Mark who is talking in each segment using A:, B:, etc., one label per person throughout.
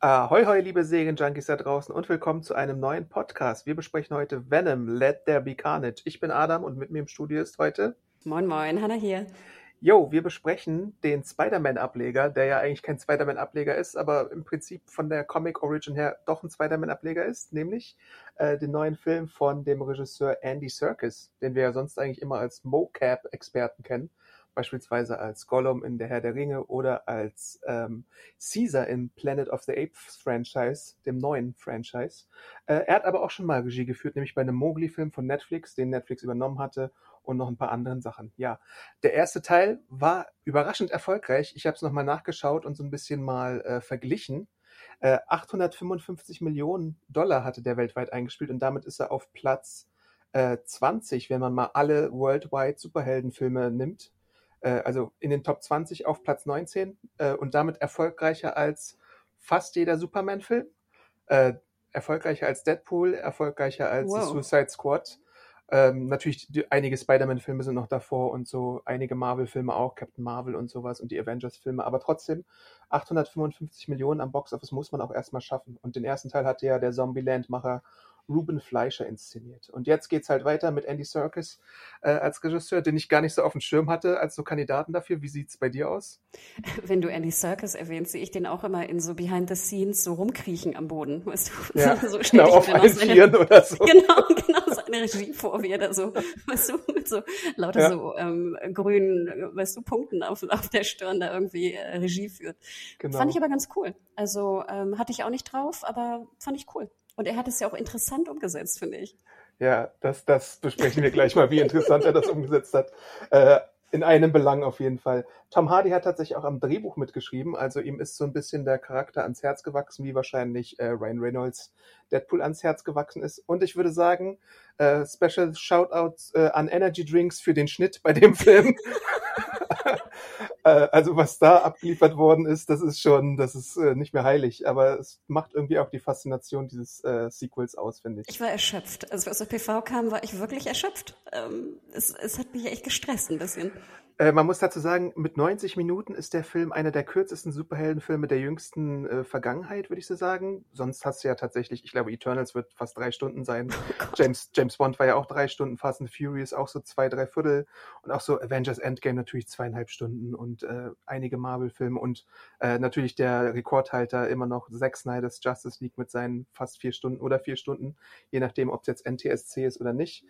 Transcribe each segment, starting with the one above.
A: Ahoi, hoi, liebe Serienjunkies da draußen und willkommen zu einem neuen Podcast. Wir besprechen heute Venom, Let There Be Carnage. Ich bin Adam und mit mir im Studio ist heute...
B: Moin, moin, Hanna hier.
A: Jo, wir besprechen den Spider-Man-Ableger, der ja eigentlich kein Spider-Man-Ableger ist, aber im Prinzip von der Comic-Origin her doch ein Spider-Man-Ableger ist, nämlich äh, den neuen Film von dem Regisseur Andy Serkis, den wir ja sonst eigentlich immer als Mocap-Experten kennen beispielsweise als Gollum in Der Herr der Ringe oder als ähm, Caesar im Planet of the Apes Franchise, dem neuen Franchise. Äh, er hat aber auch schon mal Regie geführt, nämlich bei einem Mowgli-Film von Netflix, den Netflix übernommen hatte und noch ein paar anderen Sachen. Ja, der erste Teil war überraschend erfolgreich. Ich habe es nochmal nachgeschaut und so ein bisschen mal äh, verglichen. Äh, 855 Millionen Dollar hatte der weltweit eingespielt und damit ist er auf Platz äh, 20, wenn man mal alle Worldwide Superheldenfilme nimmt äh, also in den Top 20 auf Platz 19 äh, und damit erfolgreicher als fast jeder Superman-Film. Äh, erfolgreicher als Deadpool, erfolgreicher als wow. Suicide Squad. Ähm, natürlich, die, einige Spider-Man-Filme sind noch davor und so, einige Marvel-Filme auch, Captain Marvel und sowas und die Avengers-Filme, aber trotzdem 855 Millionen am Box-Office muss man auch erstmal schaffen. Und den ersten Teil hatte ja der Zombieland-Macher Ruben Fleischer inszeniert. Und jetzt geht's halt weiter mit Andy Serkis äh, als Regisseur, den ich gar nicht so auf dem Schirm hatte als so Kandidaten dafür. Wie sieht's bei dir aus?
B: Wenn du Andy Serkis erwähnst, sehe ich den auch immer in so Behind the Scenes so rumkriechen am Boden. Weißt du?
A: Ja,
B: so
A: genau, auf allen Vieren oder so.
B: Genau, genau, seine Regie vor, er da so, weißt du, mit so lauter ja. so ähm, grünen, weißt du, Punkten auf, auf der Stirn da irgendwie äh, Regie führt. Genau. Fand ich aber ganz cool. Also ähm, hatte ich auch nicht drauf, aber fand ich cool. Und er hat es ja auch interessant umgesetzt, finde ich.
A: Ja, das, das besprechen wir gleich mal, wie interessant er das umgesetzt hat. Äh, in einem Belang auf jeden Fall. Tom Hardy hat tatsächlich auch am Drehbuch mitgeschrieben, also ihm ist so ein bisschen der Charakter ans Herz gewachsen, wie wahrscheinlich äh, Ryan Reynolds Deadpool ans Herz gewachsen ist. Und ich würde sagen, äh, Special Shoutouts äh, an Energy Drinks für den Schnitt bei dem Film. Äh, also was da abgeliefert worden ist, das ist schon, das ist äh, nicht mehr heilig, aber es macht irgendwie auch die Faszination dieses äh, Sequels aus, finde ich.
B: Ich war erschöpft. Also als der PV kam, war ich wirklich erschöpft. Ähm, es, es hat mich echt gestresst ein bisschen.
A: Äh, man muss dazu sagen, mit 90 Minuten ist der Film einer der kürzesten Superheldenfilme der jüngsten äh, Vergangenheit, würde ich so sagen. Sonst hast du ja tatsächlich, ich glaube, Eternals wird fast drei Stunden sein. Oh James, James Bond war ja auch drei Stunden, Fast and Furious auch so zwei, drei Viertel und auch so Avengers Endgame natürlich zweieinhalb Stunden und äh, einige Marvel-Filme und äh, natürlich der Rekordhalter immer noch Zack Snyder's Justice League mit seinen fast vier Stunden oder vier Stunden, je nachdem, ob es jetzt NTSC ist oder nicht.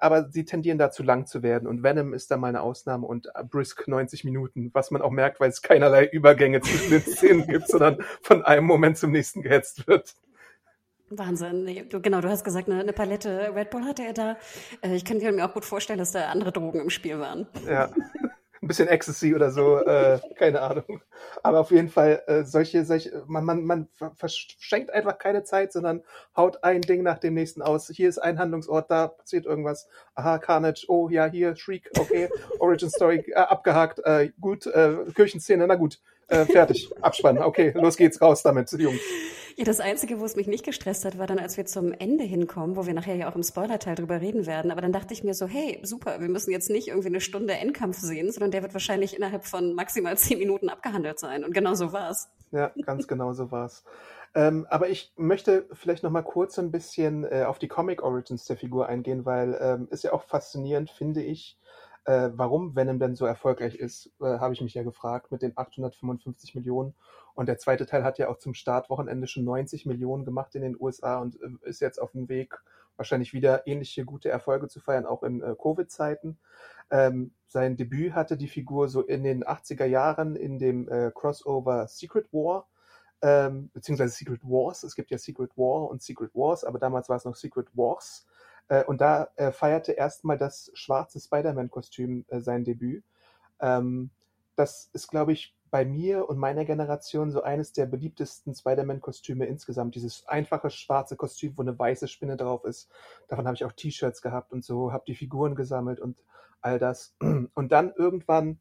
A: Aber sie tendieren dazu lang zu werden und Venom ist da mal eine Ausnahme und äh, Brisk 90 Minuten, was man auch merkt, weil es keinerlei Übergänge zwischen den Szenen gibt, sondern von einem Moment zum nächsten gehetzt wird.
B: Wahnsinn. Du, genau, du hast gesagt, eine, eine Palette Red Bull hatte er da. Äh, ich kann mir auch gut vorstellen, dass da andere Drogen im Spiel waren.
A: Ja bisschen Ecstasy oder so, äh, keine Ahnung. Aber auf jeden Fall, äh, solche, solche, man, man, man verschenkt einfach keine Zeit, sondern haut ein Ding nach dem nächsten aus. Hier ist ein Handlungsort, da passiert irgendwas. Aha, Carnage, oh ja, hier, Shriek, okay, Origin Story äh, abgehakt, äh, gut, äh, Kirchenszene, na gut, äh, fertig, abspannen, okay, los geht's, raus damit, Jungs.
B: Ja, das Einzige, wo es mich nicht gestresst hat, war dann, als wir zum Ende hinkommen, wo wir nachher ja auch im Spoiler-Teil drüber reden werden. Aber dann dachte ich mir so, hey, super, wir müssen jetzt nicht irgendwie eine Stunde Endkampf sehen, sondern der wird wahrscheinlich innerhalb von maximal zehn Minuten abgehandelt sein. Und genau so war's.
A: Ja, ganz genau so war's. Ähm, aber ich möchte vielleicht noch mal kurz ein bisschen äh, auf die Comic Origins der Figur eingehen, weil ähm, ist ja auch faszinierend, finde ich, äh, warum Venom denn so erfolgreich ist, äh, habe ich mich ja gefragt mit den 855 Millionen. Und der zweite Teil hat ja auch zum Startwochenende schon 90 Millionen gemacht in den USA und äh, ist jetzt auf dem Weg, wahrscheinlich wieder ähnliche gute Erfolge zu feiern, auch in äh, Covid-Zeiten. Ähm, sein Debüt hatte die Figur so in den 80er Jahren in dem äh, Crossover Secret War, ähm, beziehungsweise Secret Wars. Es gibt ja Secret War und Secret Wars, aber damals war es noch Secret Wars Äh, und da äh, feierte erstmal das schwarze Spider-Man-Kostüm äh, sein Debüt. Ähm, das ist, glaube ich, bei mir und meiner Generation so eines der beliebtesten Spider-Man-Kostüme insgesamt. Dieses einfache schwarze Kostüm, wo eine weiße Spinne drauf ist. Davon habe ich auch T-Shirts gehabt und so, habe die Figuren gesammelt und all das. Und dann irgendwann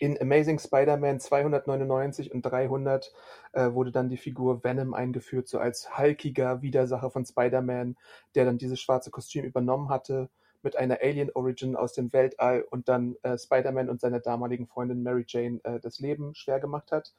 A: in Amazing Spider-Man 299 und 300 äh, wurde dann die Figur Venom eingeführt, so als hulkiger Widersacher von Spider-Man, der dann dieses schwarze Kostüm übernommen hatte mit einer Alien Origin aus dem Weltall und dann äh, Spider-Man und seiner damaligen Freundin Mary Jane äh, das Leben schwer gemacht hat.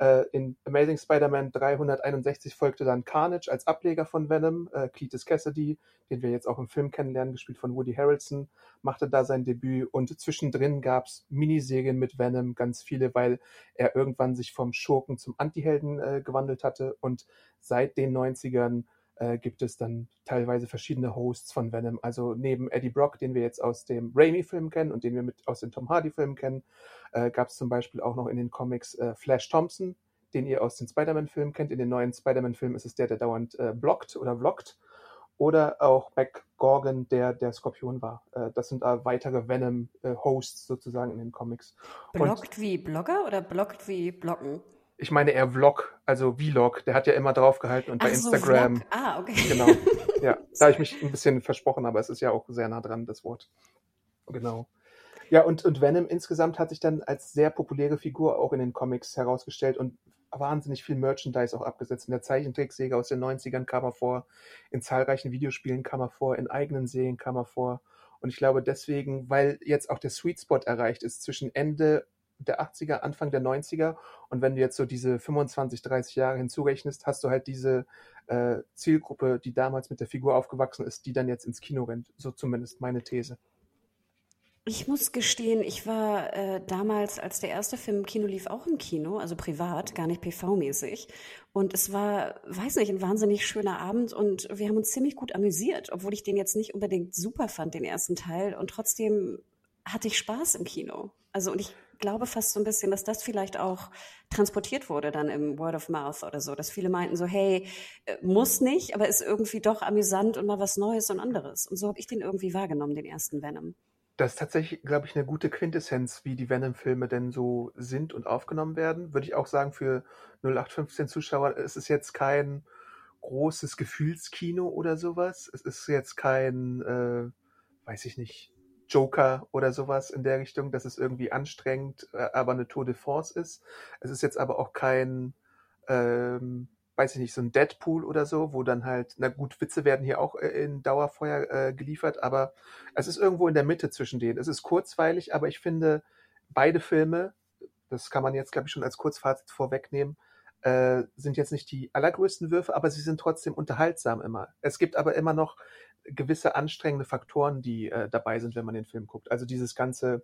A: Äh, in Amazing Spider-Man 361 folgte dann Carnage als Ableger von Venom. Äh, Cletus Cassidy, den wir jetzt auch im Film kennenlernen, gespielt von Woody Harrelson, machte da sein Debüt und zwischendrin gab es Miniserien mit Venom, ganz viele, weil er irgendwann sich vom Schurken zum Antihelden äh, gewandelt hatte und seit den 90ern äh, gibt es dann teilweise verschiedene Hosts von Venom. Also neben Eddie Brock, den wir jetzt aus dem Raimi-Film kennen und den wir mit aus den Tom Hardy-Filmen kennen, äh, gab es zum Beispiel auch noch in den Comics äh, Flash Thompson, den ihr aus den Spider-Man-Filmen kennt. In den neuen Spider-Man-Filmen ist es der, der dauernd äh, blockt oder vloggt. Oder auch Mac Gorgon, der der Skorpion war. Äh, das sind äh, weitere Venom-Hosts sozusagen in den Comics.
B: Blockt und, wie Blogger oder blockt wie Blocken?
A: Ich meine eher Vlog, also Vlog. Der hat ja immer draufgehalten und Ach bei so, Instagram.
B: Vlog. Ah, okay.
A: Genau. Ja, da habe ich mich ein bisschen versprochen, aber es ist ja auch sehr nah dran, das Wort. Genau. Ja, und, und Venom insgesamt hat sich dann als sehr populäre Figur auch in den Comics herausgestellt und wahnsinnig viel Merchandise auch abgesetzt. In der Zeichentricksäge aus den 90ern kam er vor, in zahlreichen Videospielen kam er vor, in eigenen Serien kam er vor. Und ich glaube deswegen, weil jetzt auch der Sweet Spot erreicht ist zwischen Ende der 80er, Anfang der 90er. Und wenn du jetzt so diese 25, 30 Jahre hinzurechnest, hast du halt diese äh, Zielgruppe, die damals mit der Figur aufgewachsen ist, die dann jetzt ins Kino rennt. So zumindest meine These.
B: Ich muss gestehen, ich war äh, damals, als der erste Film im Kino lief, auch im Kino, also privat, gar nicht PV-mäßig. Und es war, weiß nicht, ein wahnsinnig schöner Abend und wir haben uns ziemlich gut amüsiert, obwohl ich den jetzt nicht unbedingt super fand, den ersten Teil. Und trotzdem hatte ich Spaß im Kino. Also und ich glaube fast so ein bisschen, dass das vielleicht auch transportiert wurde dann im Word of Mouth oder so, dass viele meinten so, hey, äh, muss nicht, aber ist irgendwie doch amüsant und mal was Neues und anderes. Und so habe ich den irgendwie wahrgenommen, den ersten Venom.
A: Das ist tatsächlich, glaube ich, eine gute Quintessenz, wie die Venom-Filme denn so sind und aufgenommen werden. Würde ich auch sagen, für 0815 Zuschauer ist es jetzt kein großes Gefühlskino oder sowas. Es ist jetzt kein, äh, weiß ich nicht, Joker oder sowas in der Richtung, dass es irgendwie anstrengend, äh, aber eine Tour de Force ist. Es ist jetzt aber auch kein, ähm, weiß ich nicht, so ein Deadpool oder so, wo dann halt, na gut, Witze werden hier auch äh, in Dauerfeuer äh, geliefert, aber es ist irgendwo in der Mitte zwischen denen. Es ist kurzweilig, aber ich finde, beide Filme, das kann man jetzt, glaube ich, schon als Kurzfazit vorwegnehmen, äh, sind jetzt nicht die allergrößten Würfe, aber sie sind trotzdem unterhaltsam immer. Es gibt aber immer noch gewisse anstrengende Faktoren, die äh, dabei sind, wenn man den Film guckt. Also dieses ganze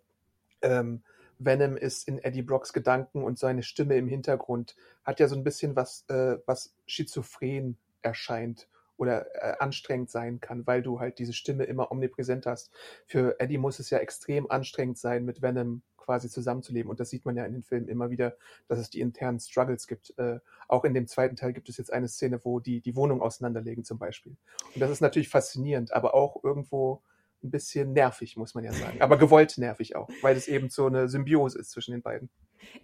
A: ähm, Venom ist in Eddie Brocks Gedanken und seine Stimme im Hintergrund hat ja so ein bisschen was, äh, was schizophren erscheint oder äh, anstrengend sein kann, weil du halt diese Stimme immer omnipräsent hast. Für Eddie muss es ja extrem anstrengend sein, mit Venom quasi zusammenzuleben. Und das sieht man ja in den Filmen immer wieder, dass es die internen Struggles gibt. Äh, auch in dem zweiten Teil gibt es jetzt eine Szene, wo die die Wohnung auseinanderlegen zum Beispiel. Und das ist natürlich faszinierend, aber auch irgendwo ein bisschen nervig, muss man ja sagen. Aber gewollt nervig auch, weil es eben so eine Symbiose ist zwischen den beiden.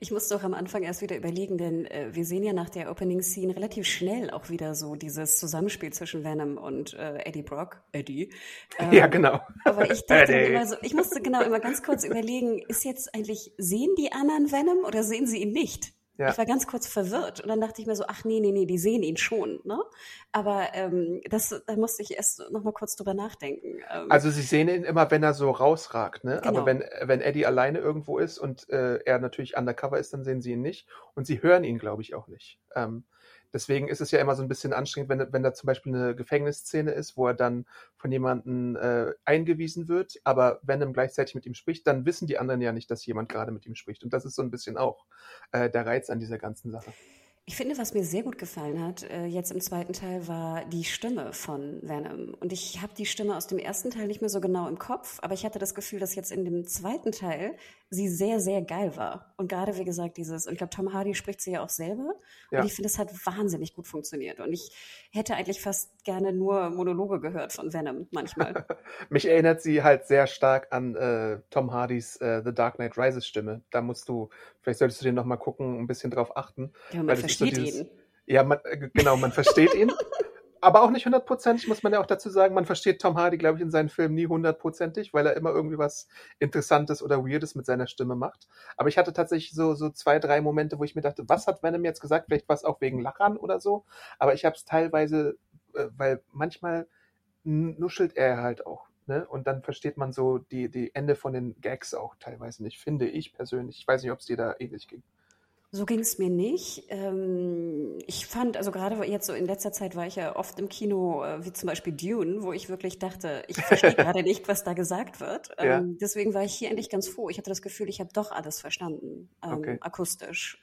B: Ich musste auch am Anfang erst wieder überlegen, denn äh, wir sehen ja nach der Opening Scene relativ schnell auch wieder so dieses Zusammenspiel zwischen Venom und äh, Eddie Brock. Eddie.
A: Ähm, ja, genau.
B: Aber ich dachte immer so, ich musste genau immer ganz kurz überlegen, ist jetzt eigentlich, sehen die anderen Venom oder sehen sie ihn nicht? Ja. Ich war ganz kurz verwirrt und dann dachte ich mir so, ach nee, nee, nee, die sehen ihn schon, ne? Aber ähm, das, da musste ich erst noch mal kurz drüber nachdenken.
A: Ähm, also sie sehen ihn immer, wenn er so rausragt, ne? Genau. Aber wenn, wenn Eddie alleine irgendwo ist und äh, er natürlich undercover ist, dann sehen sie ihn nicht und sie hören ihn, glaube ich, auch nicht. Ähm, Deswegen ist es ja immer so ein bisschen anstrengend, wenn, wenn da zum Beispiel eine Gefängnisszene ist, wo er dann von jemandem äh, eingewiesen wird, aber Venom gleichzeitig mit ihm spricht, dann wissen die anderen ja nicht, dass jemand gerade mit ihm spricht. Und das ist so ein bisschen auch äh, der Reiz an dieser ganzen Sache.
B: Ich finde, was mir sehr gut gefallen hat, äh, jetzt im zweiten Teil, war die Stimme von Venom. Und ich habe die Stimme aus dem ersten Teil nicht mehr so genau im Kopf, aber ich hatte das Gefühl, dass jetzt in dem zweiten Teil sie sehr, sehr geil war. Und gerade, wie gesagt, dieses, und ich glaube, Tom Hardy spricht sie ja auch selber. Ja. Und ich finde, es hat wahnsinnig gut funktioniert. Und ich hätte eigentlich fast gerne nur Monologe gehört von Venom manchmal.
A: Mich erinnert sie halt sehr stark an äh, Tom Hardys äh, The Dark Knight Rises Stimme. Da musst du, vielleicht solltest du den nochmal gucken, ein bisschen drauf achten.
B: Ja, man versteht so dieses, ihn.
A: Ja, man, äh, genau, man versteht ihn. aber auch nicht hundertprozentig, muss man ja auch dazu sagen. Man versteht Tom Hardy, glaube ich, in seinen Filmen nie hundertprozentig, weil er immer irgendwie was Interessantes oder Weirdes mit seiner Stimme macht. Aber ich hatte tatsächlich so, so zwei, drei Momente, wo ich mir dachte, was hat Venom jetzt gesagt? Vielleicht war es auch wegen Lachern oder so. Aber ich habe es teilweise, äh, weil manchmal nuschelt er halt auch. Ne? Und dann versteht man so die, die Ende von den Gags auch teilweise nicht, finde ich persönlich. Ich weiß nicht, ob es dir da ähnlich ging.
B: So ging es mir nicht. Ähm, ich fand, also gerade jetzt so in letzter Zeit war ich ja oft im Kino, äh, wie zum Beispiel Dune, wo ich wirklich dachte, ich verstehe gerade nicht, was da gesagt wird. Ja. Ähm, deswegen war ich hier endlich ganz froh. Ich hatte das Gefühl, ich habe doch alles verstanden, ähm, okay. akustisch.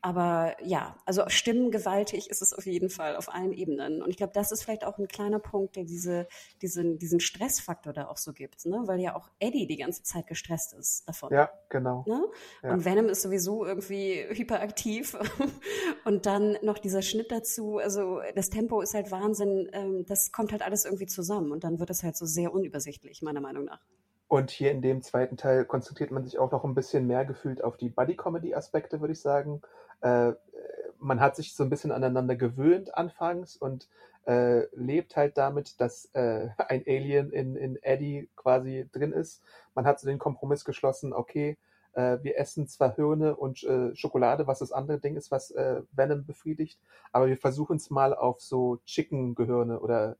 B: Aber ja, also stimmengewaltig ist es auf jeden Fall auf allen Ebenen. Und ich glaube, das ist vielleicht auch ein kleiner Punkt, der diese, diesen, diesen Stressfaktor da auch so gibt, ne? weil ja auch Eddie die ganze Zeit gestresst ist davon.
A: Ja, genau.
B: Ne? Ja. Und Venom ist sowieso irgendwie hyperaktiv. Und dann noch dieser Schnitt dazu, also das Tempo ist halt Wahnsinn, ähm, das kommt halt alles irgendwie zusammen und dann wird es halt so sehr unübersichtlich, meiner Meinung nach.
A: Und hier in dem zweiten Teil konzentriert man sich auch noch ein bisschen mehr gefühlt auf die Buddy-Comedy-Aspekte, würde ich sagen. Äh, man hat sich so ein bisschen aneinander gewöhnt anfangs und äh, lebt halt damit, dass äh, ein Alien in, in Eddie quasi drin ist. Man hat so den Kompromiss geschlossen, okay, äh, wir essen zwar Hirne und äh, Schokolade, was das andere Ding ist, was äh, Venom befriedigt, aber wir versuchen es mal auf so Chicken-Gehirne oder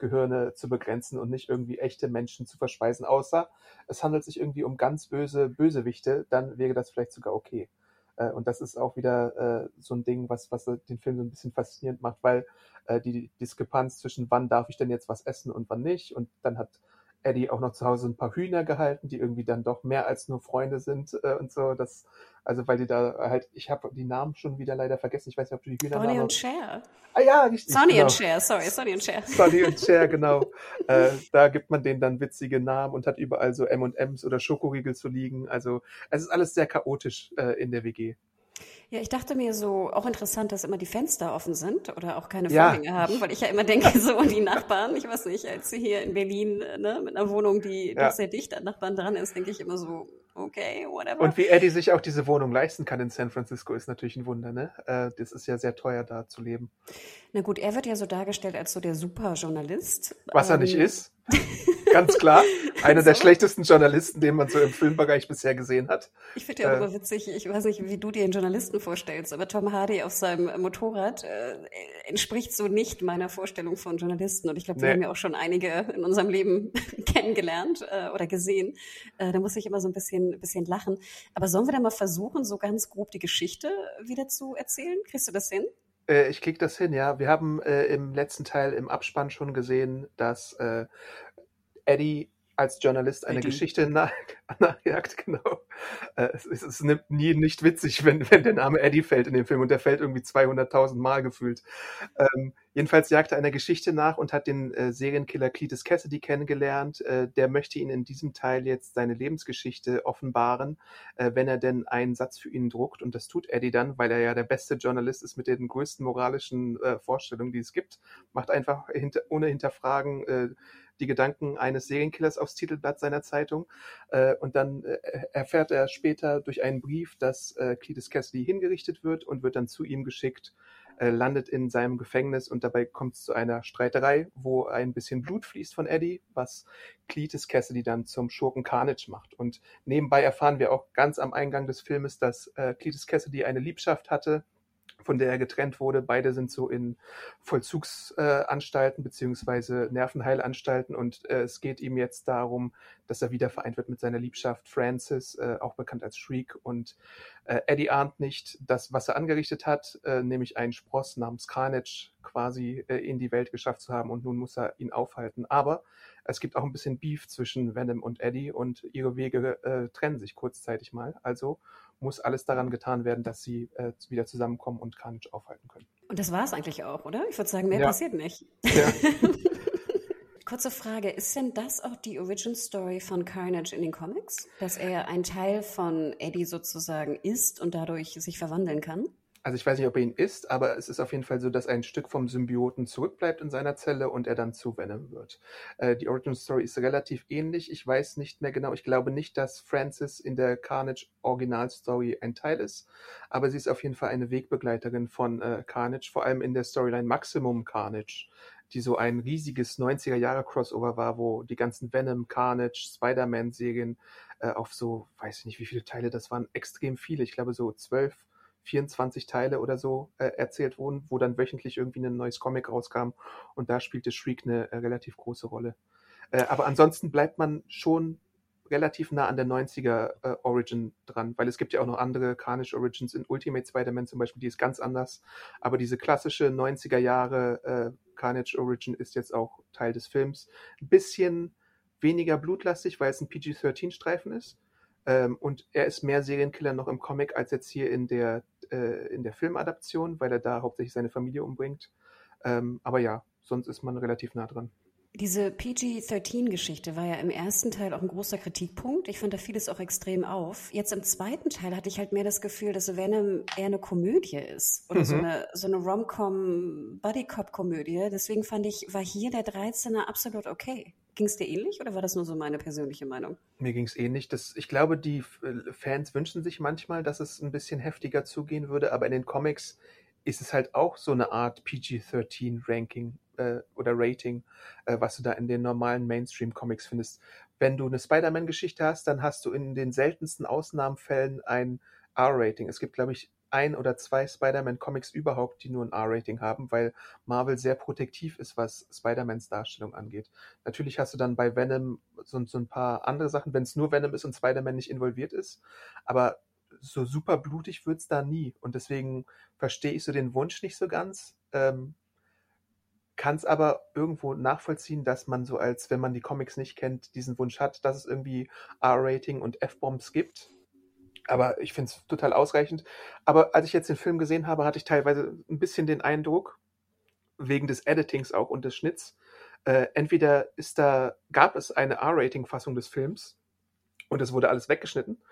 A: Hühnchen-Gehirne zu begrenzen und nicht irgendwie echte Menschen zu verspeisen, außer es handelt sich irgendwie um ganz böse Bösewichte, dann wäre das vielleicht sogar okay. Äh, und das ist auch wieder äh, so ein Ding, was, was den Film so ein bisschen faszinierend macht, weil äh, die Diskrepanz zwischen wann darf ich denn jetzt was essen und wann nicht. Und dann hat Eddie auch noch zu Hause ein paar Hühner gehalten, die irgendwie dann doch mehr als nur Freunde sind äh, und so. Das, also weil die da halt, ich habe die Namen schon wieder leider vergessen. Ich weiß nicht, ob du die Hühner
B: Sonny und Cher.
A: Ah ja, richtig.
B: Sonny genau. und Cher, sorry, Sonny und Cher.
A: Sonny und Cher, genau. äh, da gibt man denen dann witzige Namen und hat überall so M&Ms oder Schokoriegel zu liegen. Also es ist alles sehr chaotisch äh, in der WG.
B: Ja, ich dachte mir so, auch interessant, dass immer die Fenster offen sind oder auch keine Vorhänge ja. haben, weil ich ja immer denke, so die Nachbarn, ich weiß nicht, als sie hier in Berlin ne, mit einer Wohnung, die ja. sehr dicht an Nachbarn dran ist, denke ich immer so, okay, whatever.
A: Und wie Eddie sich auch diese Wohnung leisten kann in San Francisco, ist natürlich ein Wunder, ne? Äh, das ist ja sehr teuer, da zu leben.
B: Na gut, er wird ja so dargestellt als so der Superjournalist.
A: Was ähm, er nicht ähm, ist. Ganz klar. Einer so. der schlechtesten Journalisten, den man so im Filmbereich bisher gesehen hat.
B: Ich finde ja äh, immer witzig, ich weiß nicht, wie du dir einen Journalisten vorstellst, aber Tom Hardy auf seinem Motorrad äh, entspricht so nicht meiner Vorstellung von Journalisten. Und ich glaube, wir nee. haben ja auch schon einige in unserem Leben kennengelernt äh, oder gesehen. Äh, da muss ich immer so ein bisschen, bisschen lachen. Aber sollen wir da mal versuchen, so ganz grob die Geschichte wieder zu erzählen? Kriegst du das hin?
A: Äh, ich krieg das hin, ja. Wir haben äh, im letzten Teil im Abspann schon gesehen, dass äh, Eddie als Journalist eine. Geschichte nach, nachjagt, genau. Äh, es, es, ist nie nicht witzig, wenn, wenn der Name Eddie fällt in dem Film und der fällt irgendwie 200.000 Mal gefühlt. Ähm, jedenfalls jagt er einer Geschichte nach und hat den äh, Serienkiller Cletus Cassidy kennengelernt. Äh, der möchte ihn in diesem Teil jetzt seine Lebensgeschichte offenbaren, äh, wenn er denn einen Satz für ihn druckt. Und das tut Eddie dann, weil er ja der beste Journalist ist mit den größten moralischen äh, Vorstellungen, die es gibt. Macht einfach hinter, ohne hinterfragen äh, die Gedanken eines Serienkillers aufs Titelblatt seiner Zeitung. Äh, und dann äh, erfährt er später durch einen Brief, dass äh, Cletus Cassidy hingerichtet wird und wird dann zu ihm geschickt, äh, landet in seinem Gefängnis und dabei kommt es zu einer Streiterei, wo ein bisschen Blut fließt von Eddie, was Cletus Cassidy dann zum Schurken Carnage macht. Und nebenbei erfahren wir auch ganz am Eingang des Filmes, dass äh, Cletus Cassidy eine Liebschaft hatte, von der er getrennt wurde. Beide sind so in Vollzugsanstalten äh, beziehungsweise Nervenheilanstalten und äh, es geht ihm jetzt darum, dass er wieder vereint wird mit seiner Liebschaft Francis, äh, auch bekannt als Shriek. Und äh, Eddie ahnt nicht, dass was er angerichtet hat, äh, nämlich einen Spross namens Carnage quasi äh, in die Welt geschafft zu haben und nun muss er ihn aufhalten. Aber es gibt auch ein bisschen Beef zwischen Venom und Eddie und ihre Wege trennen sich kurzzeitig mal. Also muss alles daran getan werden, dass sie äh, wieder zusammenkommen und Carnage aufhalten können.
B: Und das war es eigentlich auch, oder? Ich würde sagen, mehr ja. passiert nicht. Ja. Kurze Frage, ist denn das auch die Origin Story von Carnage in den Comics? Dass er ein Teil von Eddie sozusagen ist und dadurch sich verwandeln kann?
A: Also ich weiß nicht, ob er ihn ist, aber es ist auf jeden Fall so, dass ein Stück vom Symbioten zurückbleibt in seiner Zelle und er dann zu Venom wird. Äh, die Origin Story ist relativ ähnlich. Ich weiß nicht mehr genau. Ich glaube nicht, dass Francis in der Carnage Original Story ein Teil ist, aber sie ist auf jeden Fall eine Wegbegleiterin von äh, Carnage, vor allem in der Storyline Maximum Carnage, die so ein riesiges 90er Jahre Crossover war, wo die ganzen Venom, Carnage, Spider-Man Serien äh, auf so, weiß ich nicht, wie viele Teile das waren, extrem viele. Ich glaube so zwölf 24 Teile oder so äh, erzählt wurden, wo dann wöchentlich irgendwie ein neues Comic rauskam und da spielte Shriek eine äh, relativ große Rolle. Äh, aber ansonsten bleibt man schon relativ nah an der 90er äh, Origin dran, weil es gibt ja auch noch andere Carnage Origins in Ultimate Spider-Man zum Beispiel, die ist ganz anders. Aber diese klassische 90er Jahre äh, Carnage Origin ist jetzt auch Teil des Films. Ein bisschen weniger blutlastig, weil es ein PG-13-Streifen ist. Ähm, und er ist mehr Serienkiller noch im Comic als jetzt hier in der, äh, in der Filmadaption, weil er da hauptsächlich seine Familie umbringt. Ähm, aber ja, sonst ist man relativ nah dran.
B: Diese PG-13-Geschichte war ja im ersten Teil auch ein großer Kritikpunkt. Ich fand, da fiel es auch extrem auf. Jetzt im zweiten Teil hatte ich halt mehr das Gefühl, dass Venom eher eine Komödie ist. Oder mhm. so eine, so eine Rom-Com-Buddy-Cop-Komödie. Deswegen fand ich, war hier der 13er absolut okay. Ging es dir ähnlich oder war das nur so meine persönliche Meinung?
A: Mir ging es ähnlich. Das, ich glaube, die äh, Fans wünschen sich manchmal, dass es ein bisschen heftiger zugehen würde, aber in den Comics ist es halt auch so eine Art PG-13-Ranking äh, oder Rating, äh, was du da in den normalen Mainstream-Comics findest. Wenn du eine Spider-Man-Geschichte hast, dann hast du in den seltensten Ausnahmefällen ein R-Rating. Es gibt, glaube ich, ein oder zwei Spider-Man-Comics überhaupt, die nur ein R-Rating haben, weil Marvel sehr protektiv ist, was Spider-Mans Darstellung angeht. Natürlich hast du dann bei Venom so, so ein paar andere Sachen, wenn es nur Venom ist und Spider-Man nicht involviert ist, aber so super blutig wird's da nie. Und deswegen verstehe ich so den Wunsch nicht so ganz. Ähm, kann es aber irgendwo nachvollziehen, dass man so als, wenn man die Comics nicht kennt, diesen Wunsch hat, dass es irgendwie R-Rating und F-Bombs gibt. Aber ich finde es total ausreichend. Aber als ich jetzt den Film gesehen habe, hatte ich teilweise ein bisschen den Eindruck, wegen des Editings auch und des Schnitts, äh, entweder ist da, gab es eine R-Rating-Fassung des Films und es wurde alles weggeschnitten,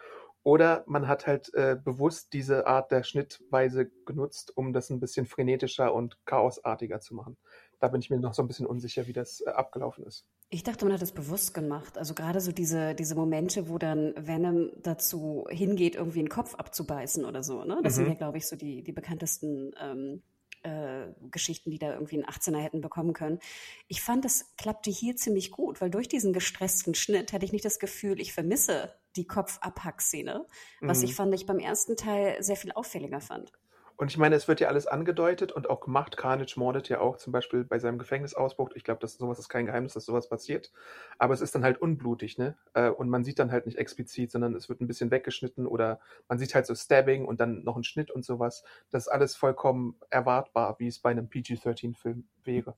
A: oder man hat halt äh, bewusst diese Art der Schnittweise genutzt, um das ein bisschen frenetischer und chaosartiger zu machen da bin ich mir noch so ein bisschen unsicher, wie das äh, abgelaufen ist.
B: Ich dachte, man hat es bewusst gemacht. Also gerade so diese, diese Momente, wo dann Venom dazu hingeht, irgendwie einen Kopf abzubeißen oder so. Ne? Das mhm. sind ja, glaube ich, so die, die bekanntesten ähm, äh, Geschichten, die da irgendwie einen 18er hätten bekommen können. Ich fand, das klappte hier ziemlich gut, weil durch diesen gestressten Schnitt hatte ich nicht das Gefühl, ich vermisse die Kopfabhack-Szene, was mhm. ich fand, ich beim ersten Teil sehr viel auffälliger fand.
A: Und ich meine, es wird ja alles angedeutet und auch gemacht. Carnage mordet ja auch zum Beispiel bei seinem Gefängnisausbruch. Ich glaube, sowas ist kein Geheimnis, dass sowas passiert. Aber es ist dann halt unblutig, ne? Äh, und man sieht dann halt nicht explizit, sondern es wird ein bisschen weggeschnitten oder man sieht halt so Stabbing und dann noch ein Schnitt und sowas. Das ist alles vollkommen erwartbar, wie es bei einem PG-13-Film wäre.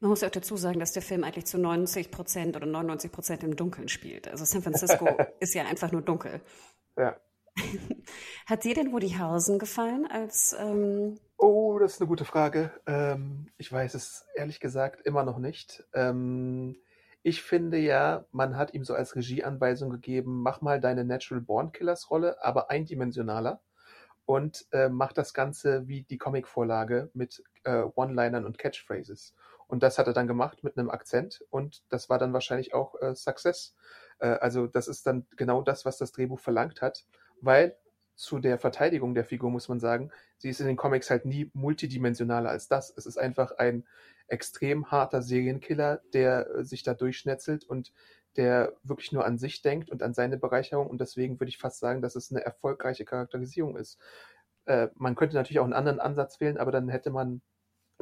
B: Man muss ja auch dazu sagen, dass der Film eigentlich zu 90 Prozent oder 99 Prozent im Dunkeln spielt. Also San Francisco ist ja einfach nur dunkel.
A: Ja.
B: Hat dir denn Woody Harrelson gefallen als? Ähm
A: oh, das ist eine gute Frage. Ähm, ich weiß es ehrlich gesagt immer noch nicht. Ähm, ich finde ja, man hat ihm so als Regieanweisung gegeben, mach mal deine Natural Born Killers Rolle, aber eindimensionaler und äh, mach das Ganze wie die Comicvorlage mit äh, One-Linern und Catchphrases. Und das hat er dann gemacht mit einem Akzent und das war dann wahrscheinlich auch äh, Success. Äh, also das ist dann genau das, was das Drehbuch verlangt hat weil zu der Verteidigung der Figur muss man sagen, sie ist in den Comics halt nie multidimensionaler als das. Es ist einfach ein extrem harter Serienkiller, der äh, sich da durchschnetzelt und der wirklich nur an sich denkt und an seine Bereicherung und deswegen würde ich fast sagen, dass es eine erfolgreiche Charakterisierung ist. Äh, man könnte natürlich auch einen anderen Ansatz wählen, aber dann hätte man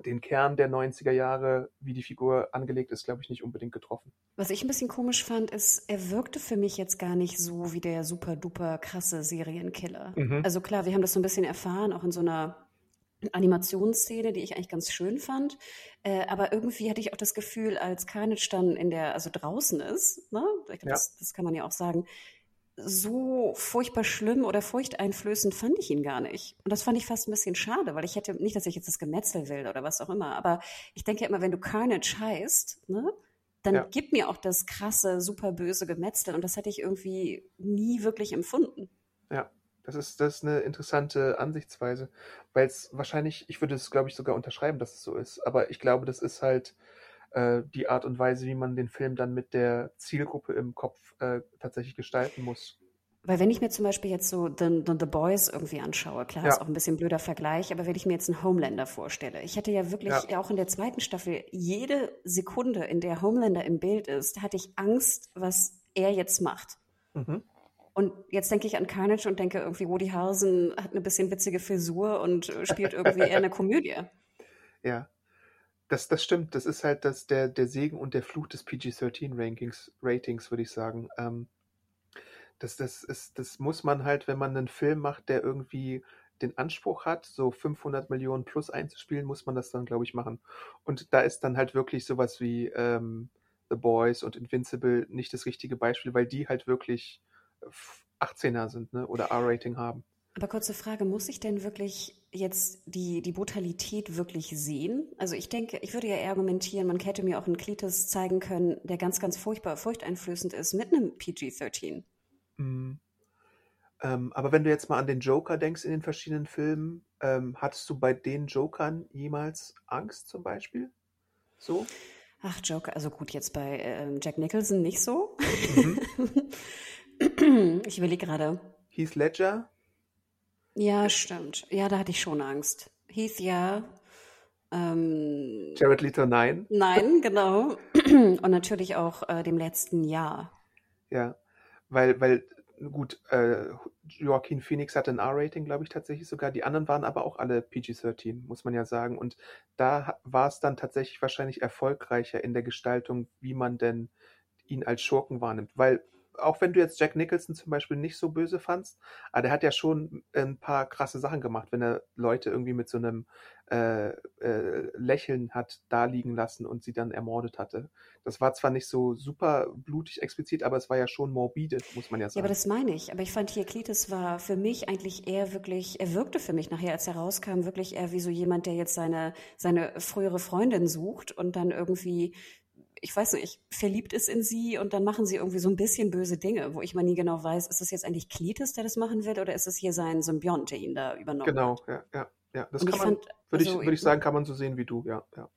A: den Kern der 90er Jahre, wie die Figur angelegt ist, glaube ich, nicht unbedingt getroffen.
B: Was ich ein bisschen komisch fand, ist, er wirkte für mich jetzt gar nicht so wie der super duper krasse Serienkiller. Mhm. Also klar, wir haben das so ein bisschen erfahren, auch in so einer Animationsszene, die ich eigentlich ganz schön fand. Äh, aber irgendwie hatte ich auch das Gefühl, als Carnage dann in der, also draußen ist, ne? Glaub, ja. das, das kann man ja auch sagen, so furchtbar schlimm oder furchteinflößend fand ich ihn gar nicht. Und das fand ich fast ein bisschen schade, weil ich hätte, nicht, dass ich jetzt das Gemetzel will oder was auch immer, aber ich denke immer, wenn du Carnage heißt, ne, dann ja. gib mir auch das krasse, super böse Gemetzel. Und das hätte ich irgendwie nie wirklich empfunden.
A: Ja, das ist, das ist eine interessante Ansichtsweise, weil es wahrscheinlich, ich würde es, glaube ich, sogar unterschreiben, dass es so ist. Aber ich glaube, das ist halt die Art und Weise, wie man den Film dann mit der Zielgruppe im Kopf äh, tatsächlich gestalten muss.
B: Weil wenn ich mir zum Beispiel jetzt so The, The, The Boys irgendwie anschaue, klar, ja. ist auch ein bisschen blöder Vergleich, aber wenn ich mir jetzt einen Homelander vorstelle, ich hatte ja wirklich ja. auch in der zweiten Staffel jede Sekunde, in der Homelander im Bild ist, hatte ich Angst, was er jetzt macht. Mhm. Und jetzt denke ich an Carnage und denke irgendwie, Woody Harrelson hat eine bisschen witzige Frisur und spielt irgendwie eher eine Komödie.
A: Ja, das, das stimmt. Das ist halt das, der, der Segen und der Fluch des PG-13-Rankings, Ratings, würde ich sagen. Ähm, das, das, ist, das muss man halt, wenn man einen Film macht, der irgendwie den Anspruch hat, so 500 Millionen plus einzuspielen, muss man das dann, glaube ich, machen. Und da ist dann halt wirklich sowas wie ähm, The Boys und Invincible nicht das richtige Beispiel, weil die halt wirklich 18er sind ne? oder R-Rating haben.
B: Aber kurze Frage, muss ich denn wirklich jetzt die, die Brutalität wirklich sehen? Also ich denke, ich würde ja eher argumentieren, man hätte mir auch einen Klitus zeigen können, der ganz, ganz furchtbar, furchteinflößend ist mit einem PG-13.
A: Mhm. Ähm, aber wenn du jetzt mal an den Joker denkst in den verschiedenen Filmen, ähm, hattest du bei den Jokern jemals Angst zum Beispiel? So?
B: Ach, Joker, also gut, jetzt bei ähm, Jack Nicholson nicht so. Mhm. ich überlege gerade.
A: Heath Ledger?
B: Ja, stimmt. Ja, da hatte ich schon Angst. Heath, ja.
A: Ähm, Jared Leto, nein.
B: Nein, genau. Und natürlich auch äh, dem letzten Jahr.
A: Ja, weil, weil gut, äh, Joaquin Phoenix hatte ein R-Rating, glaube ich, tatsächlich sogar. Die anderen waren aber auch alle PG-13, muss man ja sagen. Und da war es dann tatsächlich wahrscheinlich erfolgreicher in der Gestaltung, wie man denn ihn als Schurken wahrnimmt. Weil auch wenn du jetzt Jack Nicholson zum Beispiel nicht so böse fandst, aber der hat ja schon ein paar krasse Sachen gemacht, wenn er Leute irgendwie mit so einem äh, äh, Lächeln hat da liegen lassen und sie dann ermordet hatte. Das war zwar nicht so super blutig explizit, aber es war ja schon morbide, muss man ja sagen.
B: Ja, aber das meine ich. Aber ich fand hier Cletus war für mich eigentlich eher wirklich, er wirkte für mich nachher, als er rauskam, wirklich eher wie so jemand, der jetzt seine, seine frühere Freundin sucht und dann irgendwie ich weiß nicht, verliebt ist in sie und dann machen sie irgendwie so ein bisschen böse Dinge, wo ich mal nie genau weiß, ist es jetzt eigentlich Cletus, der das machen wird, oder ist es hier sein Symbiont, der ihn da übernommen
A: genau, hat? Genau, ja, ja, ja. Das und kann man, würde also, ich, würde ich sagen, kann man so sehen wie du, ja, ja.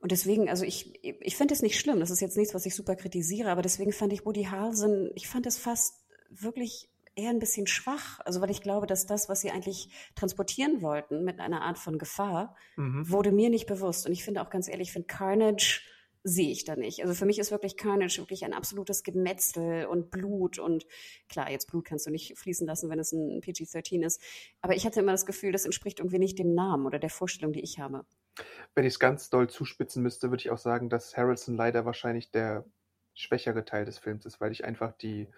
B: Und deswegen, also ich, ich finde es nicht schlimm, das ist jetzt nichts, was ich super kritisiere, aber deswegen fand ich Woody Harrelson, ich fand es fast wirklich eher ein bisschen schwach. Also weil ich glaube, dass das, was sie eigentlich transportieren wollten mit einer Art von Gefahr, mhm. wurde mir nicht bewusst. Und ich finde auch ganz ehrlich, ich finde Carnage sehe ich da nicht. Also für mich ist wirklich Carnage wirklich ein absolutes Gemetzel und Blut und klar, jetzt Blut kannst du nicht fließen lassen, wenn es ein PG-13 ist. Aber ich hatte immer das Gefühl, das entspricht irgendwie nicht dem Namen oder der Vorstellung, die ich habe.
A: Wenn ich es ganz doll zuspitzen müsste, würde ich auch sagen, dass Harrelson leider wahrscheinlich der schwächere Teil des Films ist, weil ich einfach die